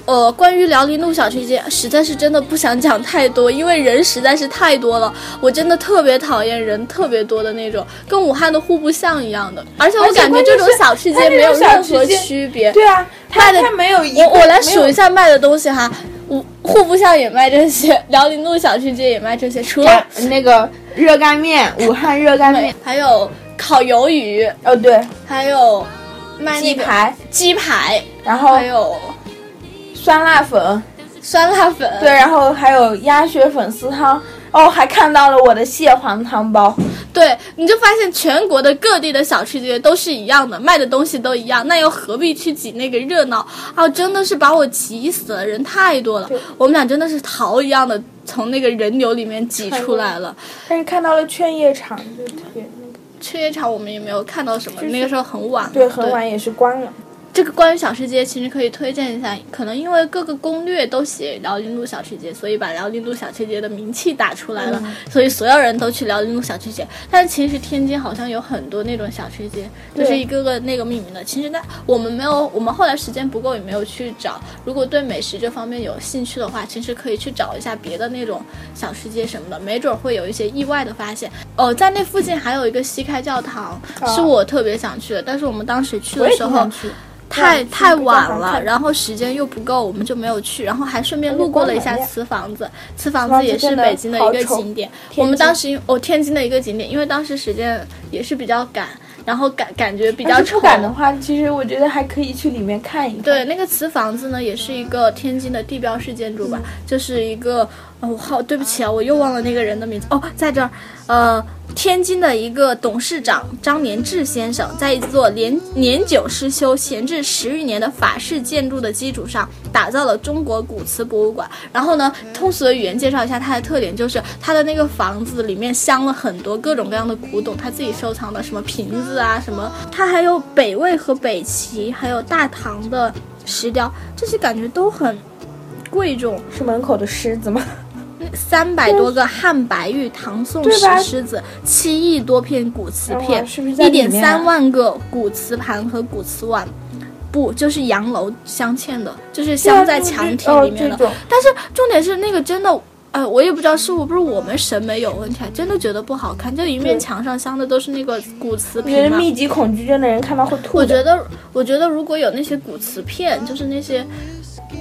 呃，关于辽宁路小吃街，实在是真的不想讲太多，因为人实在是太多了。我真的特别讨厌人特别多的那种，跟武汉的户部巷一样的。而且我感觉这种小吃街没有任何区别。对啊，它卖的它没有一个我我来数一下卖的东西哈，户户部巷也卖这些，辽宁路小吃街也卖这些，除了那个热干面，武汉热干面，还有烤鱿鱼，哦对，还有鸡排，鸡排，然后还有酸辣粉，酸辣粉，对，然后还有鸭血粉丝汤，哦，还看到了我的蟹黄汤包，对，你就发现全国的各地的小吃街都是一样的，卖的东西都一样，那又何必去挤那个热闹？啊？真的是把我急死了，人太多了，我们俩真的是逃一样的从那个人流里面挤出来了。但是看到了劝业场，就特别那个，劝业场我们也没有看到什么，那个时候很晚了，对，很晚也是关了。这个关于小吃街，其实可以推荐一下，可能因为各个攻略都写辽宁路小吃街，所以把辽宁路小吃街的名气打出来了，所以所有人都去辽宁路小吃街。但是其实天津好像有很多那种小吃街，就是一个个那个命名的。其实那，我们没有，我们后来时间不够，也没有去找。如果对美食这方面有兴趣的话，其实可以去找一下别的那种小吃街什么的，没准会有一些意外的发现。哦，在那附近还有一个西开教堂，是我特别想去的，但是我们当时去的时候。太太晚了，然后时间又不够，我们就没有去，然后还顺便路过了一下瓷房子，瓷房子子也是北京的一个景点。我们当时哦，天津的一个景点，因为当时时间也是比较赶，然后感感觉比较丑要是不。敢的话，其实我觉得还可以去里面看一看。对，那个瓷房子呢，也是一个天津的地标式建筑吧，就是一个，哦，好，对不起啊，我又忘了那个人的名字。哦，在这儿，呃，天津的一个董事长张连志先生，在一座年年久失修、闲置十余年的法式建筑的基础上，打造了中国古瓷博物馆。然后呢，通俗的语言介绍一下它的特点，就是它的那个房子里面镶了很多各种各样的古董，他自己收藏的什么瓶子啊，什么，它还有北魏和北齐，还有大唐的石雕，这些感觉都很贵重。是门口的狮子吗？三百多个汉白玉、唐宋石狮子，七亿多片古瓷片，是不是一点三万个古瓷盘和古瓷碗。不，就是洋楼镶嵌的，就是镶在墙体里面的。哦但是重点是那个真的，呃，我也不知道是不是我们审美有问题，啊，真的觉得不好看。就一面墙上镶的都是那个古瓷我觉得。密集恐惧症的人看到会吐。我觉得，我觉得如果有那些古瓷片，就是那些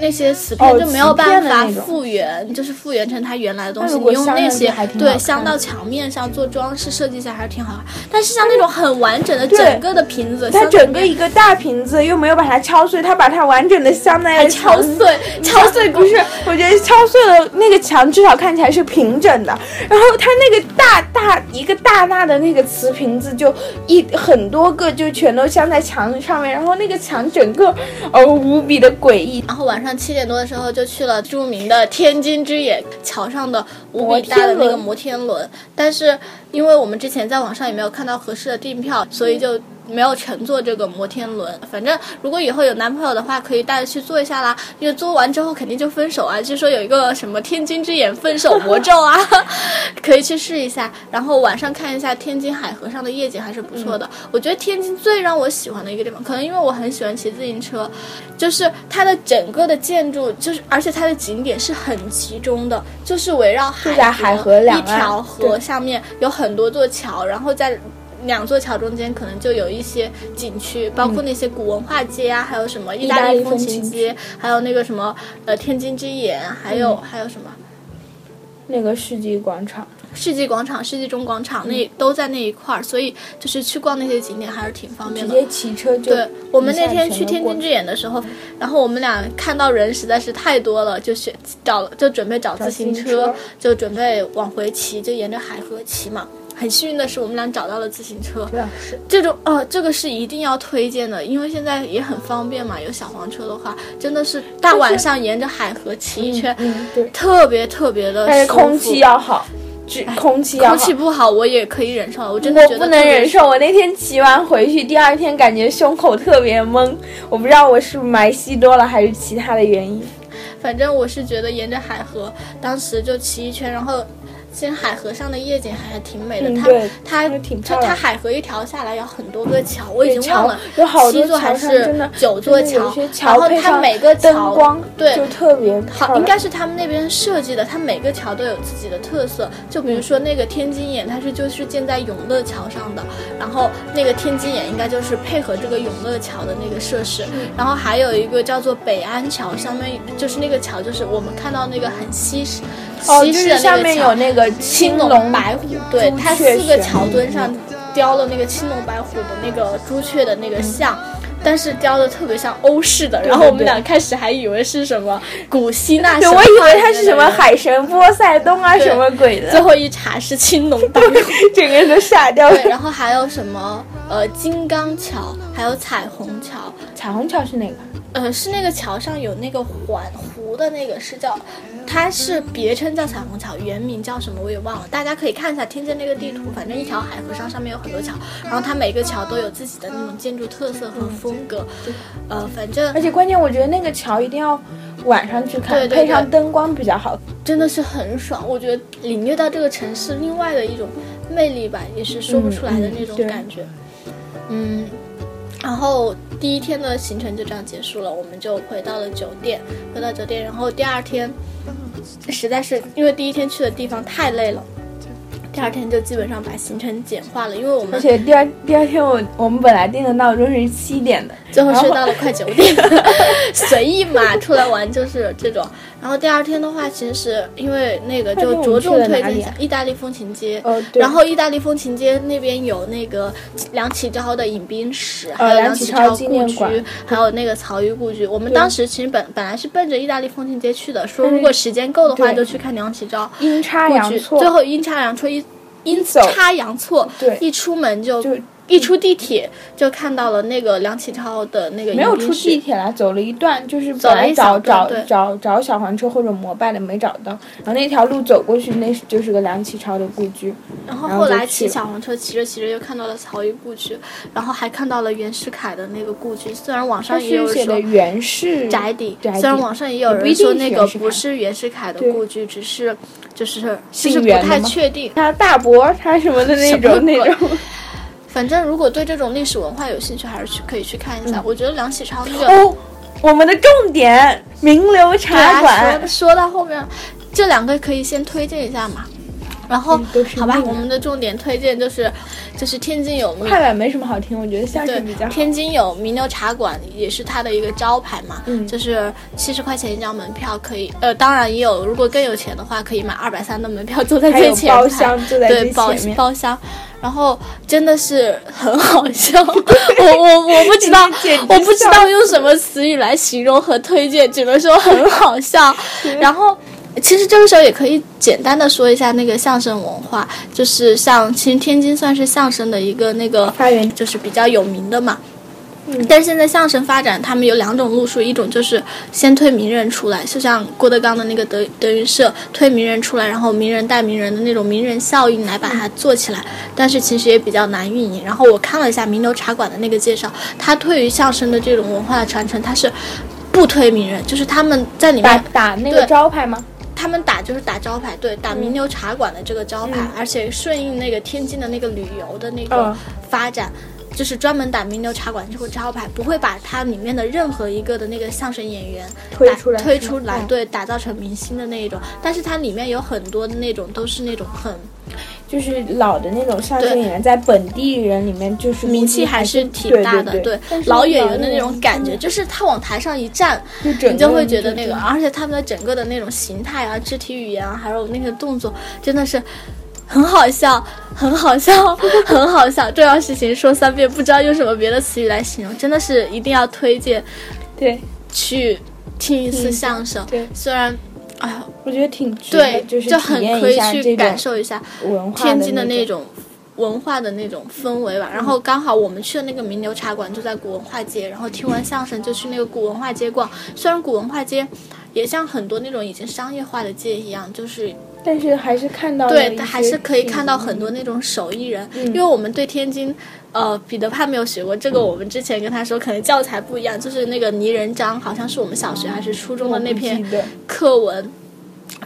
那些瓷片哦就没有办法复原，就是复原成它原来的东西。你用那些对镶到墙面上做装饰设计一下还是挺好看。但是像那种很完整的整个的瓶子，它整个一个大瓶子又没有把它敲碎，它把它完整的镶在敲碎，敲碎不是，我觉得敲碎了那个墙，至少看起来是平整的。然后它那个大大一个大大的那个瓷瓶子，就一很多个就全都镶在墙上面，然后那个墙整个呃无比的诡异。然后晚上七点多的时候就去了著名的天津之眼桥上的无比大的那个摩天轮，但是因为我们之前在网上也没有看到合适的订票，所以就。没有乘坐这个摩天轮，反正如果以后有男朋友的话，可以带着去坐一下啦。因为坐完之后肯定就分手啊，据说有一个什么天津之眼分手魔咒啊，可以去试一下。然后晚上看一下天津海河上的夜景还是不错的。我觉得天津最让我喜欢的一个地方，可能因为我很喜欢骑自行车，就是它的整个的建筑，就是而且它的景点是很集中的，就是围绕在海河两一条河下面有很多座桥，然后在。两座桥中间可能就有一些景区，包括那些古文化街啊，还有什么意大利风情街，还有那个什么呃天津之眼，还有、还有什么那个世纪广场，世纪广场、世纪中广场那、都在那一块儿，所以就是去逛那些景点还是挺方便的。直接骑车就对我们那天去天津之眼的时候，然后我们俩看到人实在是太多了，就选找了就准备找自行车车，就准备往回骑，就沿着海河骑嘛。很幸运的是，我们俩找到了自行车。对啊是这种呃，这个是一定要推荐的，因为现在也很方便嘛。有小黄车的话，真的是大晚上沿着海河骑一圈，嗯对，特别特别的但是。空气要好，只空气要好空气不好，我也可以忍受。我真的我不能忍受，我那天骑完回去，第二天感觉胸口特别闷，我不知道我是不是霾吸多了还是其他的原因。反正我是觉得沿着海河，当时就骑一圈，然后其实海河上的夜景还挺美的。嗯，它对，它挺就漂亮它海河一条下来有很多个桥，我已经忘了有好多七座还是的九座桥，然后它每个桥光对就特别好，应该是他们那边设计的，它每个桥都有自己的特色。就比如说那个天津眼，它是就是建在永乐桥上的，然后那个天津眼应该就是配合这个永乐桥的那个设施。然后还有一个叫做北安桥，上面就是那个桥，就是我们看到那个很西式哦，就是上面有那个青龙龙白虎，对，它四个桥墩上雕了那个青龙白虎的那个朱雀的那个像。但是雕的特别像欧式的，然后我们俩开始还以为是什么古希腊对，神话我以为它是什么海神波塞冬啊，什么鬼的，最后一查是青龙白虎。整个人都吓掉了对，。然后还有什么呃金刚桥，还有彩虹桥，彩虹桥是哪个？呃是那个桥上有那个环湖的那个是叫，它是别称叫彩虹桥，原名叫什么我也忘了，大家可以看一下天津那个地图，反正一条海河上上面有很多桥，然后它每个桥都有自己的那种建筑特色和风格，呃反正而且关键，我觉得那个桥一定要晚上去看，对对配上灯光比较好。真的是很爽，我觉得领略到这个城市另外的一种魅力吧，也是说不出来的那种感觉。嗯，然后第一天的行程就这样结束了，我们就回到了酒店，回到酒店，然后第二天实在是因为第一天去的地方太累了。第二天就基本上把行程简化了，因为我们而且第二第二天我我们本来定的闹钟是七点的，最后睡到了快九点，随意嘛，出来玩就是这种。然后第二天的话，其实是因为那个就着重推荐一下意大利风情街。哦然后意大利风情街那边有那个梁启超的饮冰室，还有梁启启超故居馆，还有那个曹禺故居。我们当时其实本本来是奔着意大利风情街去的，说如果时间够的话就去看梁启超阴差。阳错，最后阴差阳错一阴差阳错，一出门就就一出地铁就看到了那个梁启超的那个没有出地铁来，走了一段，就是本来找找找找小黄车或者摩拜的没找到，然后那条路走过去，那就是个梁启超的故居。然后后后来骑小黄车骑着骑着又看到了曹禺故居，然后还看到了袁世凯的那个故居。虽然网上也有是写的说袁氏宅邸，虽然网上也有人说那个不是袁世凯的故居，只是就是就姓是不太确定。他大伯他什么的那种那种。反正如果对这种历史文化有兴趣，还是去可以去看一下。我觉得梁启超那个哦，我们的重点名流对茶啊，馆说，说到后面，这两个可以先推荐一下嘛。然后好吧，我们的重点推荐就是就是天津有快板没什么好听，我觉得相对声比较好。天津有名流茶馆，也是它的一个招牌嘛，嗯。就是七十块钱一张门票可以，呃，当然也有，如果更有钱的话，可以买二百三的门票坐在最前排，包厢坐在最对包包厢，然后真的是很好笑，我我我不知道我不知道用什么词语来形容和推荐，只能说很好笑，然后。其实这个时候也可以简单的说一下那个相声文化，就是像其实天津算是相声的一个那个发源就是比较有名的嘛。嗯但是现在相声发展，他们有两种路数，一种就是先推名人出来，就像郭德纲的那个德德云社推名人出来，然后名人带名人的那种名人效应来把它做起来，但是其实也比较难运营。然后我看了一下名流茶馆的那个介绍，他对于相声的这种文化的传承，他是不推名人，就是他们在里面打那个招牌吗？他们打就是打招牌，对，打名流茶馆的这个招牌，嗯而且顺应那个天津的那个旅游的那个嗯发展。就是专门打名流茶馆这个招牌，不会把它里面的任何一个的那个相声演员推出来推出来，对，打造成明星的那一种。但是它里面有很多的那种都是那种很就是老的那种相声演员，在本地人里面就是名气还是挺大的，对老演员的那种感觉，就是他往台上一站，就你就会觉得那个，而且他们的整个的那种形态啊、肢体语言啊，还有那个动作，真的是很好笑，很好笑，很好笑。重要事情说三遍，不知道用什么别的词语来形容，真的是一定要推荐对，去听一次相声。对虽然，哎呀，我觉得挺对，就是就很可以去感受一下天津的的那种文化的那种氛围吧。然后刚好我们去的那个名流茶馆就在古文化街，然后听完相声就去那个古文化街逛。虽然古文化街也像很多那种已经商业化的街一样，就是但是还是看到对，还是可以看到很多那种手艺人，嗯因为我们对天津。呃，彼得潘没有学过这个，我们之前跟他说，可能教材不一样，就是那个泥人张，好像是我们小学还是初中的那篇课文，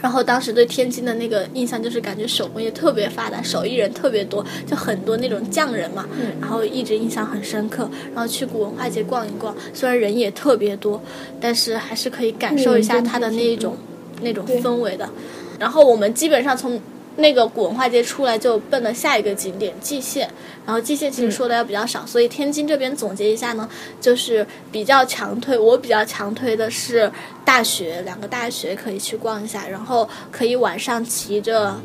然后当时对天津的那个印象就是感觉手工业特别发达，手艺人特别多，就很多那种匠人嘛。嗯然后一直印象很深刻。然后去古文化街逛一逛，虽然人也特别多，但是还是可以感受一下它的那一种、那种氛围的。然后我们基本上从那个古文化街出来就奔了下一个景点蓟县，然后蓟县其实说的要比较少，所以天津这边总结一下呢，就是比较强推，我比较强推的是大学，两个大学可以去逛一下，然后可以晚上骑着。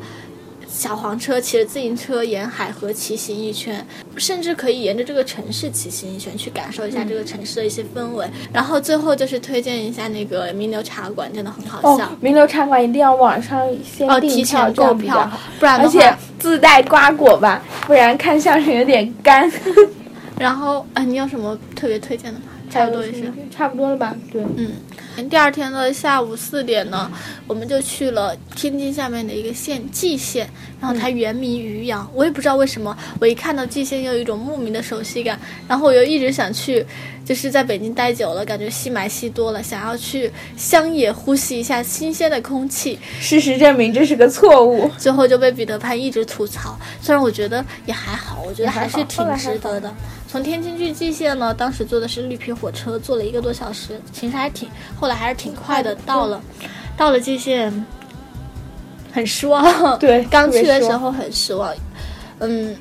小黄车骑着自行车沿海河骑行一圈，甚至可以沿着这个城市骑行一圈，去感受一下这个城市的一些氛围。然后最后就是推荐一下那个名流茶馆，真的很好笑。哦，名流茶馆一定要网上先提前购票不然的而且话，自带瓜果吧，不然看相声有点干。然后啊，你有什么特别推荐的吗？差不多也是。差不多了吧？对，嗯，第二天的下午四点呢，我们就去了天津下面的一个县蓟县，然后它原名渔阳，我也不知道为什么，我一看到蓟县有一种莫名的熟悉感，然后我又一直想去，就是在北京待久了，感觉吸霾吸多了，想要去乡野呼吸一下新鲜的空气，事实证明这是个错误。最后就被彼得潘一直吐槽，虽然我觉得也还好，我觉得还是挺值得的。从天津去蓟县呢，当时坐的是绿皮火车，坐了一个多小时，其实还挺，后来还是挺快的到了。到了蓟县，很失望。对刚去的时候很失望。嗯，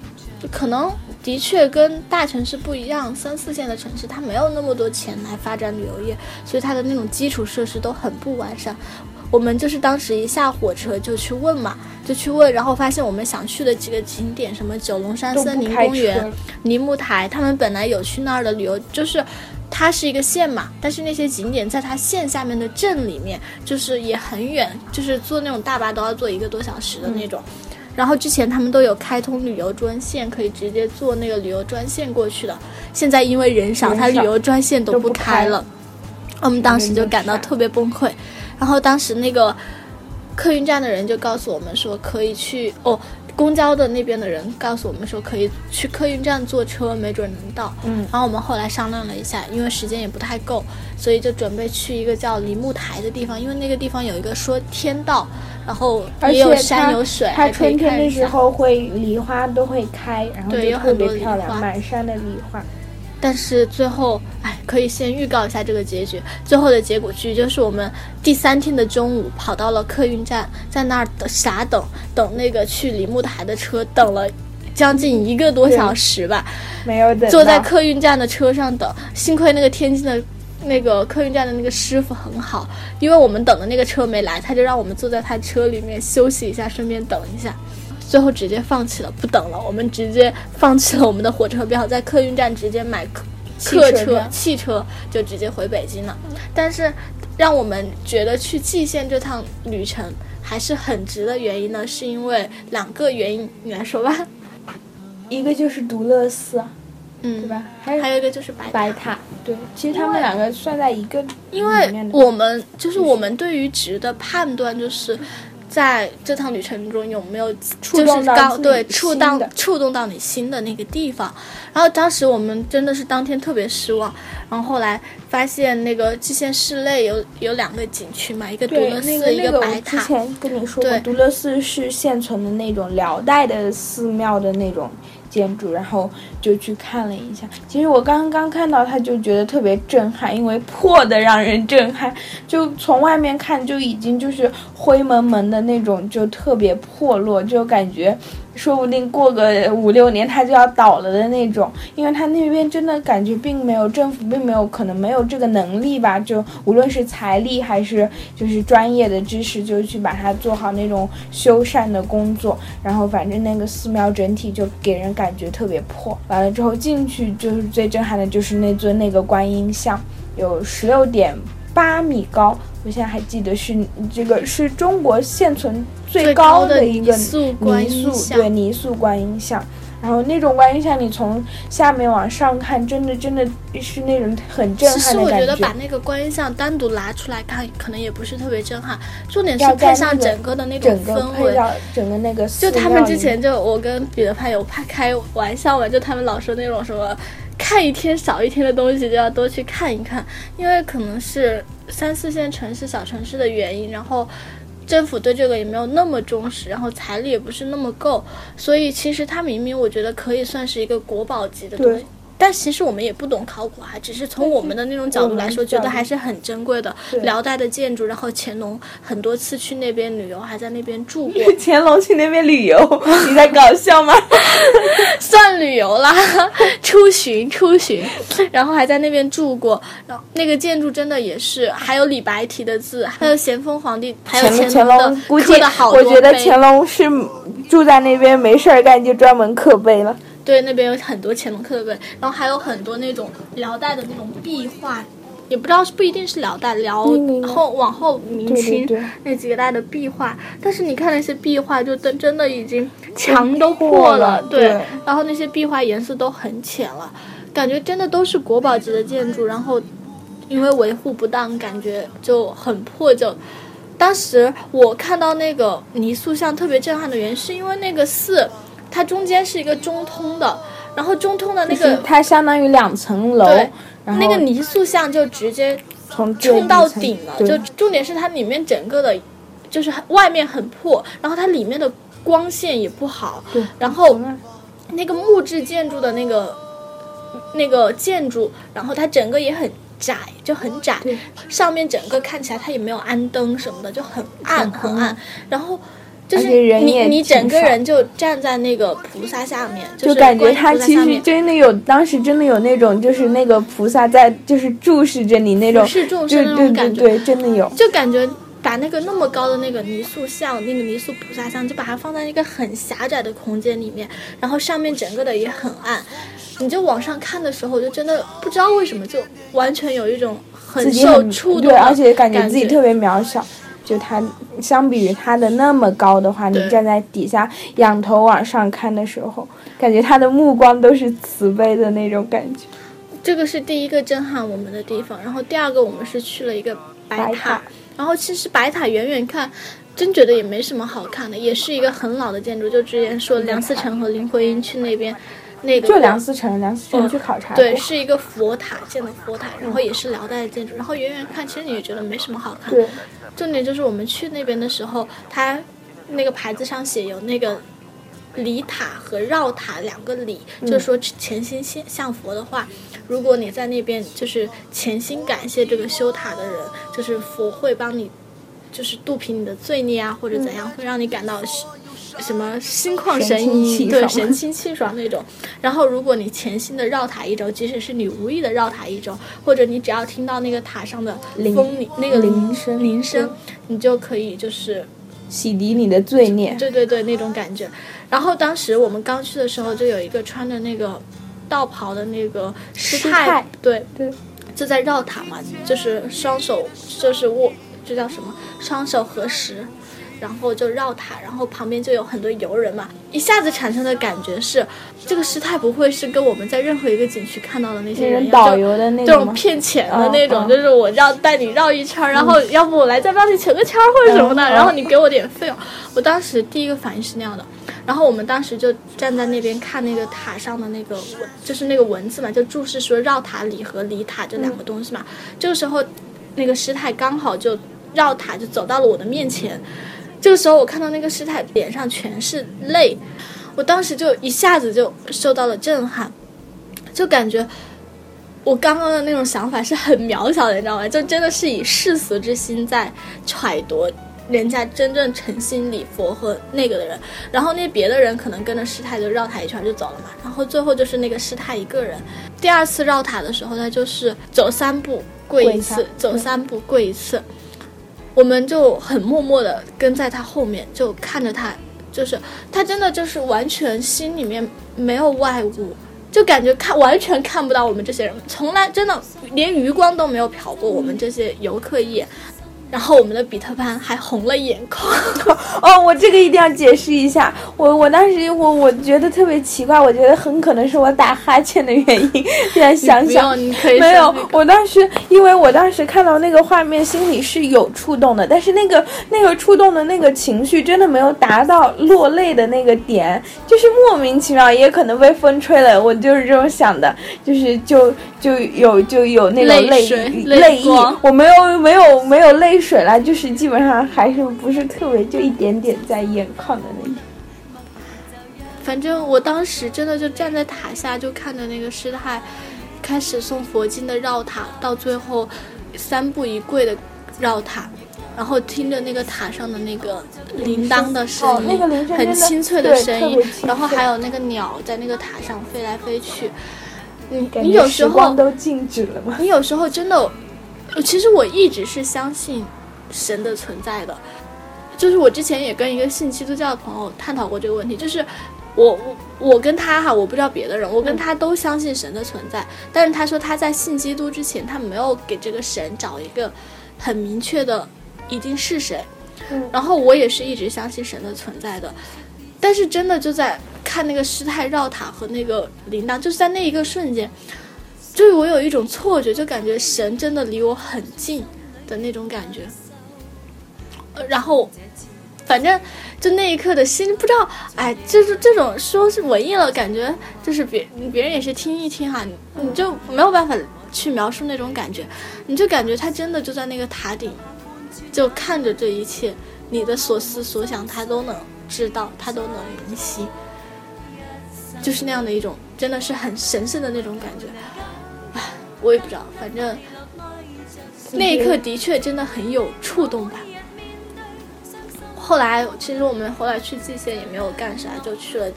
可能的确跟大城市不一样，三四线的城市它没有那么多钱来发展旅游业，所以它的那种基础设施都很不完善。我们就是当时一下火车就去问嘛，就去问，然后发现我们想去的几个景点，什么九龙山森林公园、梨木台，他们本来有去那儿的旅游，就是它是一个县嘛，但是那些景点在它县下面的镇里面，就是也很远，就是坐那种大巴都要坐一个多小时的那种。然后之前他们都有开通旅游专线，可以直接坐那个旅游专线过去的。现在因为人少，他旅游专线都不开了。我们当时就感到特别崩溃。然后当时那个客运站的人就告诉我们说，可以去哦，公交的那边的人告诉我们说，可以去客运站坐车，没准能到。嗯然后我们后来商量了一下，因为时间也不太够，所以就准备去一个叫梨木台的地方，因为那个地方有一个说天道，然后也有山有水，它还可以春天。的时候会梨花都会开，然后就特对有很多梨别漂亮，花满山的梨花。但是最后，哎，可以先预告一下这个结局。最后的结果剧就是我们第三天的中午跑到了客运站，在那儿等傻等，等那个去梨木台的车，等了将近一个多小时吧。没有等坐在客运站的车上等，幸亏那个天津的。那个客运站的那个师傅很好，因为我们等的那个车没来，他就让我们坐在他车里面休息一下，顺便等一下。最后直接放弃了，不等了，我们直接放弃了我们的火车票，在客运站直接买客客车汽车就直接回北京了。但是让我们觉得去蓟县这趟旅程还是很值的原因呢，是因为两个原因，你来说吧。一个就是独乐寺，嗯，对吧？还有还有一个就是白白塔，对，其实他们两个算在一个因里面的为我们就是我们对于值的判断，就是在这趟旅程中有没有触就是动到对触动触动到你心的那个地方。然后当时我们真的是当天特别失望，然后后来发现那个蓟县市内有有两个景区嘛，一个独乐寺，那个一那个之白塔。前跟你说过，对独乐寺是现存的那种辽代的寺庙的那种建筑，然后就去看了一下。其实我刚刚看到它就觉得特别震撼，因为破的让人震撼，就从外面看就已经就是灰蒙蒙的那种，就特别破落，就感觉。说不定过个五六年它就要倒了的那种，因为它那边真的感觉并没有政府并没有可能没有这个能力吧，就无论是财力还是就是专业的知识，就去把它做好那种修缮的工作。然后反正那个寺庙整体就给人感觉特别破。完了之后进去就是最震撼的就是那尊那个观音像，有十六点八米高。我现在还记得是这个是中国现存最高的一个泥塑观音像，对泥塑观音像，然后那种观音像，你从下面往上看，真的真的是那种很震撼的感实我觉得把那个观音像单独拿出来看，可能也不是特别震撼，重点是配上整个的那个氛围。整个那个就他们之前就我跟彼得潘有怕开玩笑嘛，就他们老说那种什么看一天少一天的东西就要多去看一看，因为可能是三四线城市小城市的原因，然后政府对这个也没有那么重视，然后财力也不是那么够，所以其实它明明我觉得可以算是一个国宝级的东西。但其实我们也不懂考古啊，只是从我们的那种角度来说，觉得还是很珍贵的辽代的建筑。然后乾隆很多次去那边旅游，还在那边住过，乾隆去那边旅游，你在搞笑吗？算旅游啦，出巡出巡，然后还在那边住过。然后那个建筑真的也是，还有李白题的字，还有咸丰皇帝，还有乾乾隆估计的刻的好多我觉得乾隆是住在那边没事儿干，就专门刻碑了。对，那边有很多乾隆刻的碑，然后还有很多那种辽代的那种壁画，也不知道是不一定是辽代，辽嗯后往后明清 那几个代的壁画，但是你看那些壁画，就真真的已经墙都破破了对，对。然后那些壁画颜色都很浅了，感觉真的都是国宝级的建筑，然后因为维护不当，感觉就很破旧。当时我看到那个泥塑像特别震撼的原因，是因为那个寺，它中间是一个中通的，然后中通的那个它相当于两层楼对，然后那个泥塑像就直接冲到顶了，就重点是它里面整个的，就是外面很破，然后它里面的光线也不好，对。然后那个木质建筑的那个那个建筑，然后它整个也很窄，就很窄对，上面整个看起来它也没有安灯什么的，就很暗很暗，然后。就是你你整个人就站在那个菩萨下面，就是感觉他其实真的有，当时真的有那种，就是那个菩萨在，就是注视着你那种，注视生那种感觉，对，真的有。就感觉把那个那么高的那个泥塑像，那个泥塑菩萨像，就把它放在一个很狭窄的空间里面，然后上面整个的也很暗，你就往上看的时候，就真的不知道为什么，就完全有一种很受触动的而且感觉自己特别渺小。就它相比于它的那么高的话，你站在底下仰头往上看的时候，感觉他的目光都是慈悲的那种感觉。这个是第一个震撼我们的地方，然后第二个我们是去了一个白白，塔然后其实白塔远远看。真觉得也没什么好看的，也是一个很老的建筑。就之前说梁思成和林徽因去那边，那个就梁思成，梁思成嗯去考察过。对，是一个佛塔建的佛塔，然后也是辽代的建筑，然后远远看，其实你也觉得没什么好看。对，重点就是我们去那边的时候，它那个牌子上写有那个礼塔和绕塔两个礼，就是说潜心向向佛的话，如果你在那边就是潜心感谢这个修塔的人，就是佛会帮你，就是度平你的罪孽啊，或者怎样，会让你感到是什么心旷神怡，对，神清气爽那种。然后，如果你潜心的绕塔一周，即使是你无意的绕塔一周，或者你只要听到那个塔上的铃风铃那个铃声铃声，你就可以就是洗涤你的罪孽。对对对那种感觉。然后当时我们刚去的时候，就有一个穿着那个道袍的那个师师太对对，就在绕塔嘛，就是双手就是握，这叫什么？双手合十。然后就绕塔，然后旁边就有很多游人嘛，一下子产生的感觉是，这个师太不会是跟我们在任何一个景区看到的那些人一样，导游的那这种种？骗钱的嗯那种，嗯就是我绕带你绕一圈儿，然后要不我来再帮你求个签或者什么的，然后你给我点费用。我当时第一个反应是那样的，然后我们当时就站在那边看那个塔上的那个文，就是那个文字嘛，就注释说绕塔礼和离塔这两个东西嘛。这个时候，那个师太刚好就绕塔就走到了我的面前，这个时候我看到那个师太脸上全是泪，我当时就一下子就受到了震撼，就感觉。我刚刚的那种想法是很渺小的，你知道吗？就真的是以世俗之心在揣度人家真正诚心礼佛和那个的人，然后那别的人可能跟着师太就绕塔一圈就走了嘛，然后最后就是那个师太一个人。第二次绕塔的时候，他就是走三步跪一次，走三步跪一次，我们就很默默的跟在他后面，就看着他，就是他真的就是完全心里面没有外物。就感觉看完全看不到我们这些人，从来真的连余光都没有瞟过我们这些游客一眼。然后我们的比特潘还红了眼眶，哦，我这个一定要解释一下。我我当时我我觉得特别奇怪，我觉得很可能是我打哈欠的原因。现在想想，用，你可以没有我当时因为我当时看到那个画面，心里是有触动的，但是那个那个触动的那个情绪真的没有达到落泪的那个点，就是莫名其妙，也可能被风吹了。我就是这种想的，就是就就有就有那种泪泪水泪光，我没有没有没有泪泪水了，就是基本上还是不是特别，就一点点在眼眶的那种。反正我当时真的就站在塔下，就看着那个师太开始送佛经的绕塔，到最后三步一跪的绕塔，然后听着那个塔上的那个铃铛的声哦音，那个声很清脆的声音然后还有那个鸟在那个塔上飞来飞去。你有时候都静止了吗？你有时候真的，呃其实我一直是相信神的存在的。就是我之前也跟一个信基督教的朋友探讨过这个问题，就是我我我跟他哈，我不知道别的人，我跟他都相信神的存在，但是他说他在信基督之前，他没有给这个神找一个很明确的一定是谁。嗯然后我也是一直相信神的存在的，但是真的就在看那个师太绕塔和那个铃铛，就是在那一个瞬间，就是我有一种错觉，就感觉神真的离我很近的那种感觉。然后，反正就那一刻的心，不知道，哎，就是这种说是文艺了，感觉就是别别人也是听一听哈，你就没有办法去描述那种感觉，你就感觉他真的就在那个塔顶，就看着这一切，你的所思所想他都能知道，他都能明晰，就是那样的一种，真的是很神圣的那种感觉。唉，我也不知道，反正那一刻的确真的很有触动吧。后来，其实我们后来去蓟县也没有干啥，就去了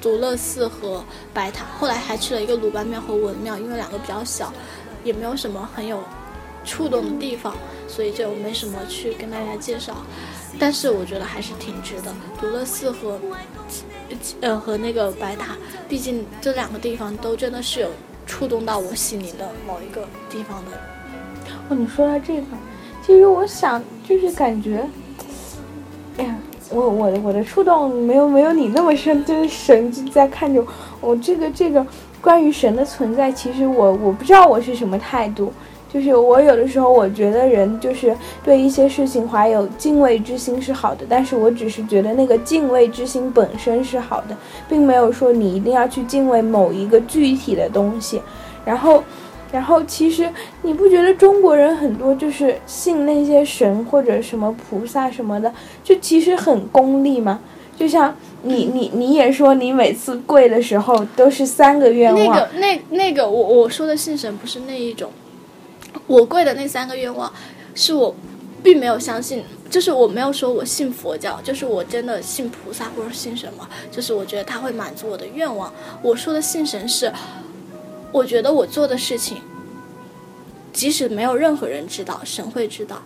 独乐寺和白塔。后来还去了一个鲁班庙和文庙，因为两个比较小，也没有什么很有触动的地方，所以就没什么去跟大家介绍。但是我觉得还是挺值得。独乐寺和呃和那个白塔，毕竟这两个地方都真的是有触动到我心里的某一个地方的。哦，你说到这个，其实我想就是感觉，哎呀，我我的我的触动没有没有你那么深，就是神就在看着。我这个这个关于神的存在，其实我我不知道我是什么态度。就是我有的时候我觉得人就是对一些事情怀有敬畏之心是好的，但是我只是觉得那个敬畏之心本身是好的，并没有说你一定要去敬畏某一个具体的东西。然后，然后其实你不觉得中国人很多就是信那些神或者什么菩萨什么的，就其实很功利吗？就像你你你也说你每次跪的时候都是三个愿望，那个那那个我我说的信神不是那一种，我跪的那三个愿望是我并没有相信，就是我没有说我信佛教，就是我真的信菩萨或者信什么，就是我觉得他会满足我的愿望。我说的信神是，我觉得我做的事情，即使没有任何人知道，神会知道，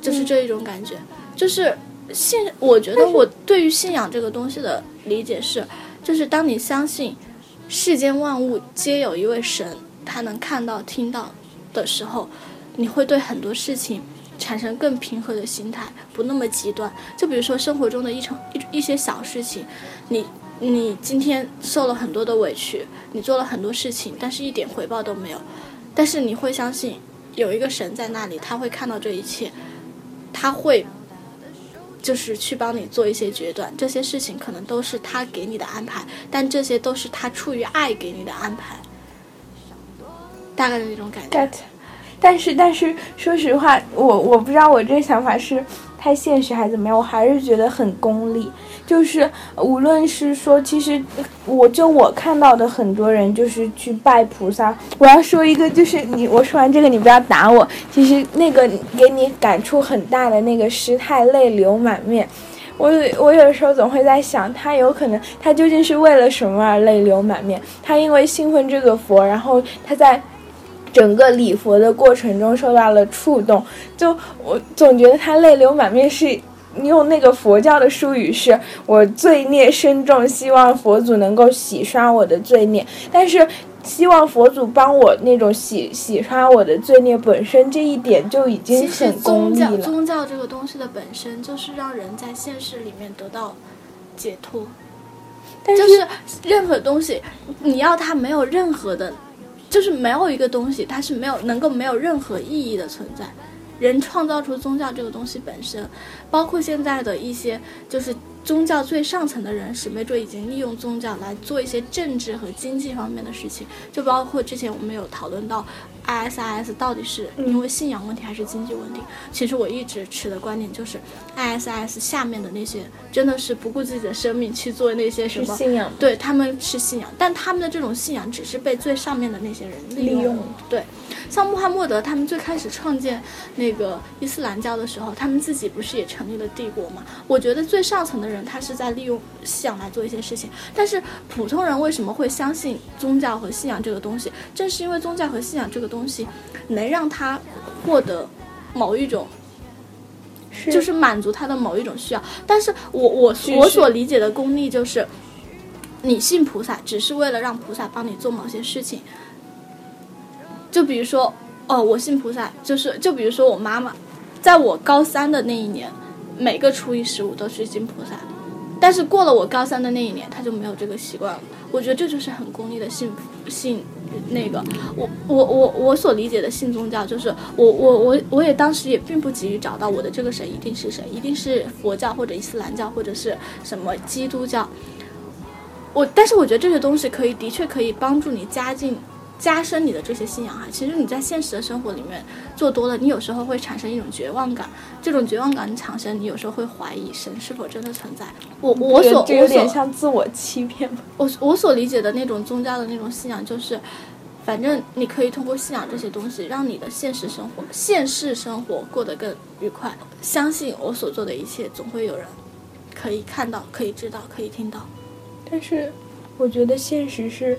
就是这一种感觉，就是。信，我觉得我对于信仰这个东西的理解是，就是当你相信世间万物皆有一位神，他能看到、听到的时候，你会对很多事情产生更平和的心态，不那么极端。就比如说生活中的一场一一些小事情，你你今天受了很多的委屈，你做了很多事情，但是一点回报都没有，但是你会相信有一个神在那里，他会看到这一切，他会。就是去帮你做一些决断，这些事情可能都是他给你的安排，但这些都是他出于爱给你的安排，大概的那种感觉。get，但是但是说实话，我我不知道我这个想法是太现实还是怎么样，我还是觉得很功利。就是无论是说，其实我就我看到的很多人就是去拜菩萨。我要说一个，就是你我说完这个你不要打我。其实那个给你感触很大的那个师太泪流满面。我我有时候总会在想，他有可能他究竟是为了什么而泪流满面？他因为信奉这个佛，然后他在整个礼佛的过程中受到了触动，就我总觉得他泪流满面是。用那个佛教的术语是我罪孽深重，希望佛祖能够洗刷我的罪孽。但是希望佛祖帮我那种洗洗刷我的罪孽本身这一点就已经很功宗教利了。宗教这个东西的本身就是让人在现实里面得到解脱，但就是任何东西你要它没有任何的，就是没有一个东西它是没有能够没有任何意义的存在，人创造出宗教这个东西本身，包括现在的一些就是宗教最上层的人士，没准已经利用宗教来做一些政治和经济方面的事情，就包括之前我们有讨论到 ISIS 到底是因为信仰问题还是经济问题。其实我一直持的观点就是，ISIS 下面的那些真的是不顾自己的生命去做那些什么信仰，对他们是信仰，但他们的这种信仰只是被最上面的那些人利利用对。像穆罕默德他们最开始创建那个伊斯兰教的时候，他们自己不是也成立了帝国嘛？我觉得最上层的人他是在利用信仰来做一些事情，但是普通人为什么会相信宗教和信仰这个东西？正是因为宗教和信仰这个东西能让他获得某一种。就是满足他的某一种需要，但是我我我所理解的功利就是，你信菩萨只是为了让菩萨帮你做某些事情。就比如说，哦，我信菩萨，就是就比如说我妈妈，在我高三的那一年，每个初一十五都去敬菩萨，但是过了我高三的那一年，他就没有这个习惯了。我觉得这就是很功利的信信那个，我我我我所理解的信宗教，就是我我我我也当时也并不急于找到我的这个神一定是谁，一定是佛教或者伊斯兰教或者是什么基督教。我但是我觉得这些东西可以的确可以帮助你加进。加深你的这些信仰哈，其实你在现实的生活里面做多了，你有时候会产生一种绝望感。这种绝望感产生，你有时候会怀疑神是否真的存在。我我所这有点像自我欺骗吧。我我所理解的那种宗教的那种信仰，就是反正你可以通过信仰这些东西，让你的现实生活、现世生活过得更愉快。相信我所做的一切，总会有人可以看到、可以知道、可以听到。但是，我觉得现实是。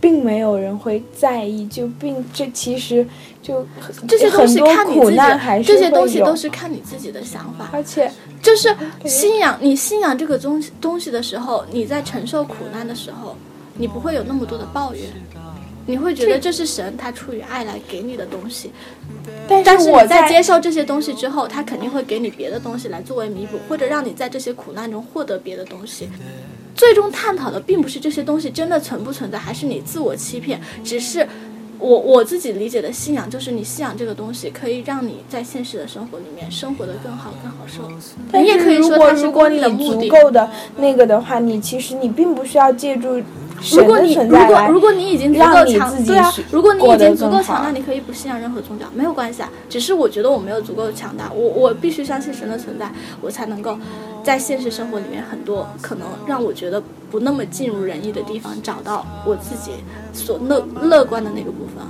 并没有人会在意，就并这其实就这些东西看你自己，这些东西都是看你自己的想法。而且就是信仰，你信仰这个东西东西的时候，你在承受苦难的时候，你不会有那么多的抱怨，你会觉得这是神他出于爱来给你的东西。但是我在接受这些东西之后，他肯定会给你别的东西来作为弥补，或者让你在这些苦难中获得别的东西。最终探讨的并不是这些东西真的存不存在，还是你自我欺骗。只是我我自己理解的信仰，就是你信仰这个东西可以让你在现实的生活里面生活的更好、更好受。你也可以说它是果你足够的那个的话，你其实你并不需要借助。如果你如果如果你已经足够强，对啊，如果你已经足够强大，你可以不信仰任何宗教，没有关系啊。只是我觉得我没有足够强大，我我必须相信神的存在，我才能够在现实生活里面很多可能让我觉得不那么尽如人意的地方，找到我自己所乐乐观的那个部分。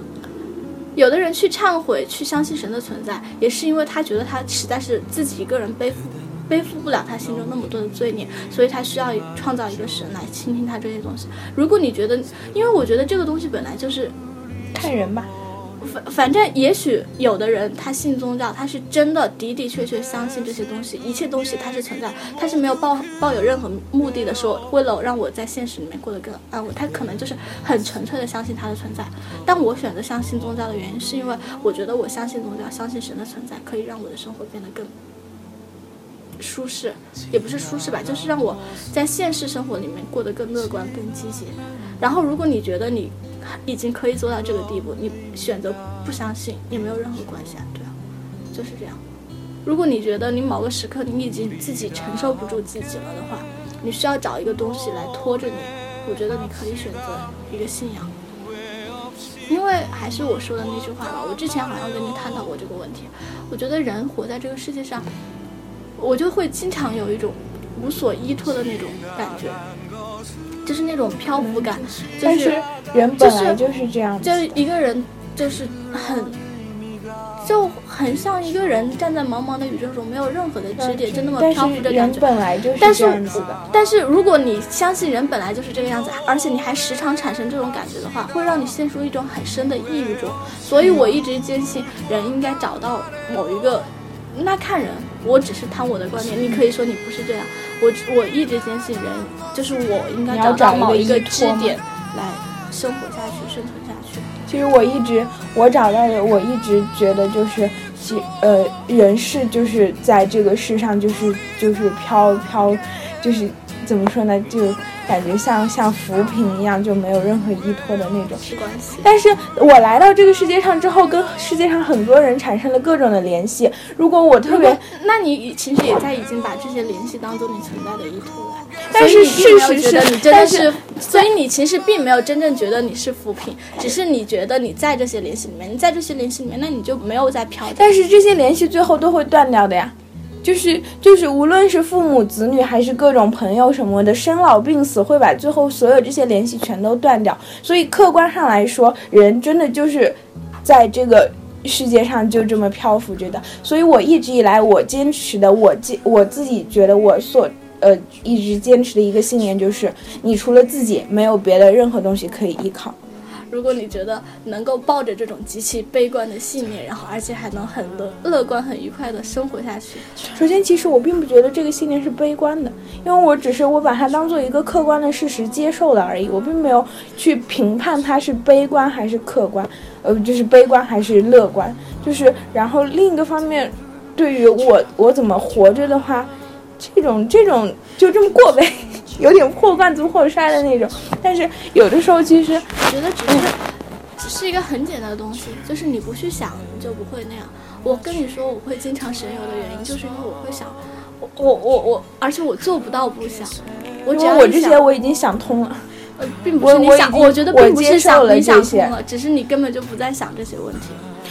有的人去忏悔，去相信神的存在，也是因为他觉得他实在是自己一个人背负。背负不了他心中那么多的罪孽，所以他需要创造一个神来倾听他这些东西。如果你觉得，因为我觉得这个东西本来就是看人吧，反反正也许有的人他信宗教，他是真的的的确确相信这些东西，一切东西它是存在，他是没有抱抱有任何目的的说，为了让我在现实里面过得更安稳，他可能就是很纯粹的相信它的存在。但我选择相信宗教的原因，是因为我觉得我相信宗教，相信神的存在，可以让我的生活变得更。舒适，也不是舒适吧，就是让我在现实生活里面过得更乐观、更积极。然后，如果你觉得你已经可以做到这个地步，你选择不相信也没有任何关系啊，对啊，就是这样。如果你觉得你某个时刻你已经自己承受不住自己了的话，你需要找一个东西来拖着你，我觉得你可以选择一个信仰。因为还是我说的那句话吧，我之前好像跟你探讨过这个问题。我觉得人活在这个世界上。我就会经常有一种无所依托的那种感觉，就是那种漂浮感。但是人本来就是这样，就一个人就是很，就很像一个人站在茫茫的宇宙中，没有任何的支点，就那么漂浮着感觉。本来就是这样子的。但是如果你相信人本来就是这个样子，而且你还时常产生这种感觉的话，会让你陷入一种很深的抑郁中。所以我一直坚信，人应该找到某一个。那看人，我只是谈我的观点，你可以说你不是这样。我我一直坚信人就是我应该找到某一个支点来生活下去、生存下去。其实我一直我找到的，我一直觉得就是，呃人是就是在这个世上就是就是飘飘，就是怎么说呢，就感觉像像浮萍一样，就没有任何依托的那种。关系。但是我来到这个世界上之后，跟世界上很多人产生了各种的联系。如果我特别，那你其实也在已经把这些联系当做你存在的依托了。但是事实是，你真的是，所以你其实并没有真正觉得你是浮萍，只是你觉得你在这些联系里面，你在这些联系里面，那你就没有在飘。但是这些联系最后都会断掉的呀。就是就是，无论是父母子女还是各种朋友什么的，生老病死会把最后所有这些联系全都断掉。所以客观上来说，人真的就是在这个世界上就这么漂浮着的。所以我一直以来我坚持的，我坚我自己觉得我所呃一直坚持的一个信念就是，你除了自己，没有别的任何东西可以依靠。如果你觉得能够抱着这种极其悲观的信念，然后而且还能很乐乐观、很愉快的生活下去，首先，其实我并不觉得这个信念是悲观的，因为我只是我把它当做一个客观的事实接受了而已，我并没有去评判它是悲观还是客观，呃，就是悲观还是乐观，就是然后另一个方面，对于我我怎么活着的话，这种这种就这么过呗。有点破罐子破摔的那种，但是有的时候其实我觉得只是只是一个很简单的东西，就是你不去想，你就不会那样。我跟你说，我会经常神游的原因，就是因为我会想，我我我我，而且我做不到不想。我只要我这些我已经想通了，呃，并不是你想，我觉得并不是想你想通了，只是你根本就不再想这些问题。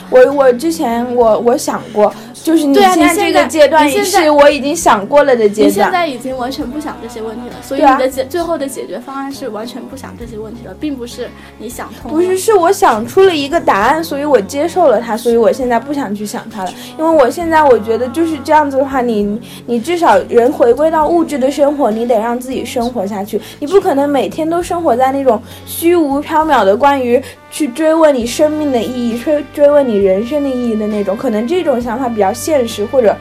我我之前我我想过。就是你现在这个阶段是我已经想过了的阶段。你现在已经完全不想这些问题了，所以你的解最后的解决方案是完全不想这些问题了，并不是你想通。不是，是我想出了一个答案，所以我接受了它，所以我现在不想去想它了。因为我现在我觉得就是这样子的话，你你至少人回归到物质的生活，你得让自己生活下去，你不可能每天都生活在那种虚无缥缈的关于去追问你生命的意义、追追问你人生的意义的那种，可能这种想法比较。现实或者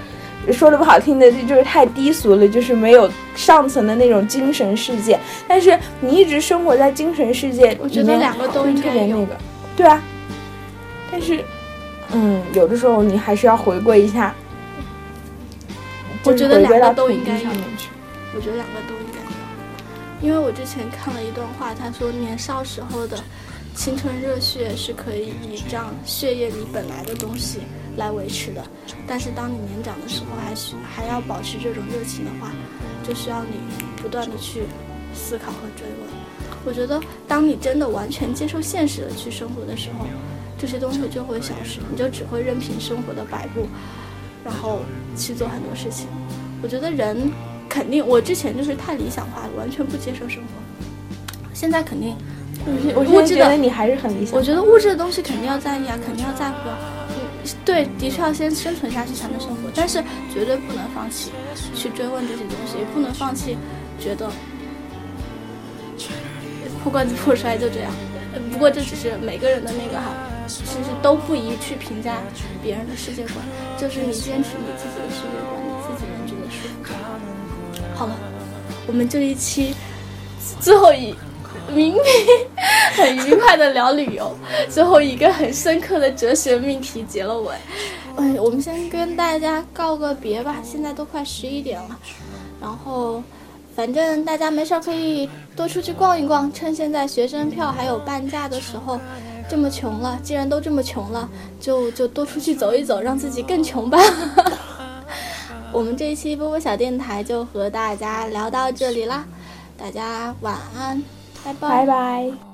说的不好听的，这就是太低俗了，就是没有上层的那种精神世界。但是你一直生活在精神世界，我觉得两个都特别那个，对啊。但是，嗯，有的时候你还是要回归一下。我觉得两个都应该有。我觉得两个都应该有，因为我之前看了一段话，他说年少时候的青春热血是可以倚仗血液里本来的东西。来维持的，但是当你年长的时候，还需还要保持这种热情的话，就需要你不断的去思考和追问。我觉得，当你真的完全接受现实的去生活的时候，这些东西就会消失，你就只会任凭生活的摆布，然后去做很多事情。我觉得人肯定，我之前就是太理想化了，完全不接受生活。现在肯定，我觉得你还是很理想。我觉得物质的东西肯定要在意啊，肯定要在乎啊。对，的确要先生存下去才能生活，但是绝对不能放弃去追问这些东西，也不能放弃觉得破罐子破摔就这样。不过这只是每个人的那个哈，其实都不宜去评价别人的世界观，就是你坚持你自己的世界观，你自己能觉得舒服。好了，我们这一期最后一。明明很愉快的聊旅游，最后一个很深刻的哲学命题结了尾。哎，我们先跟大家告个别吧，现在都快十一点了。然后，反正大家没事儿可以多出去逛一逛，趁现在学生票还有半价的时候。这么穷了，既然都这么穷了，就就多出去走一走，让自己更穷吧。我们这一期波波小电台就和大家聊到这里啦，大家晚安。拜拜。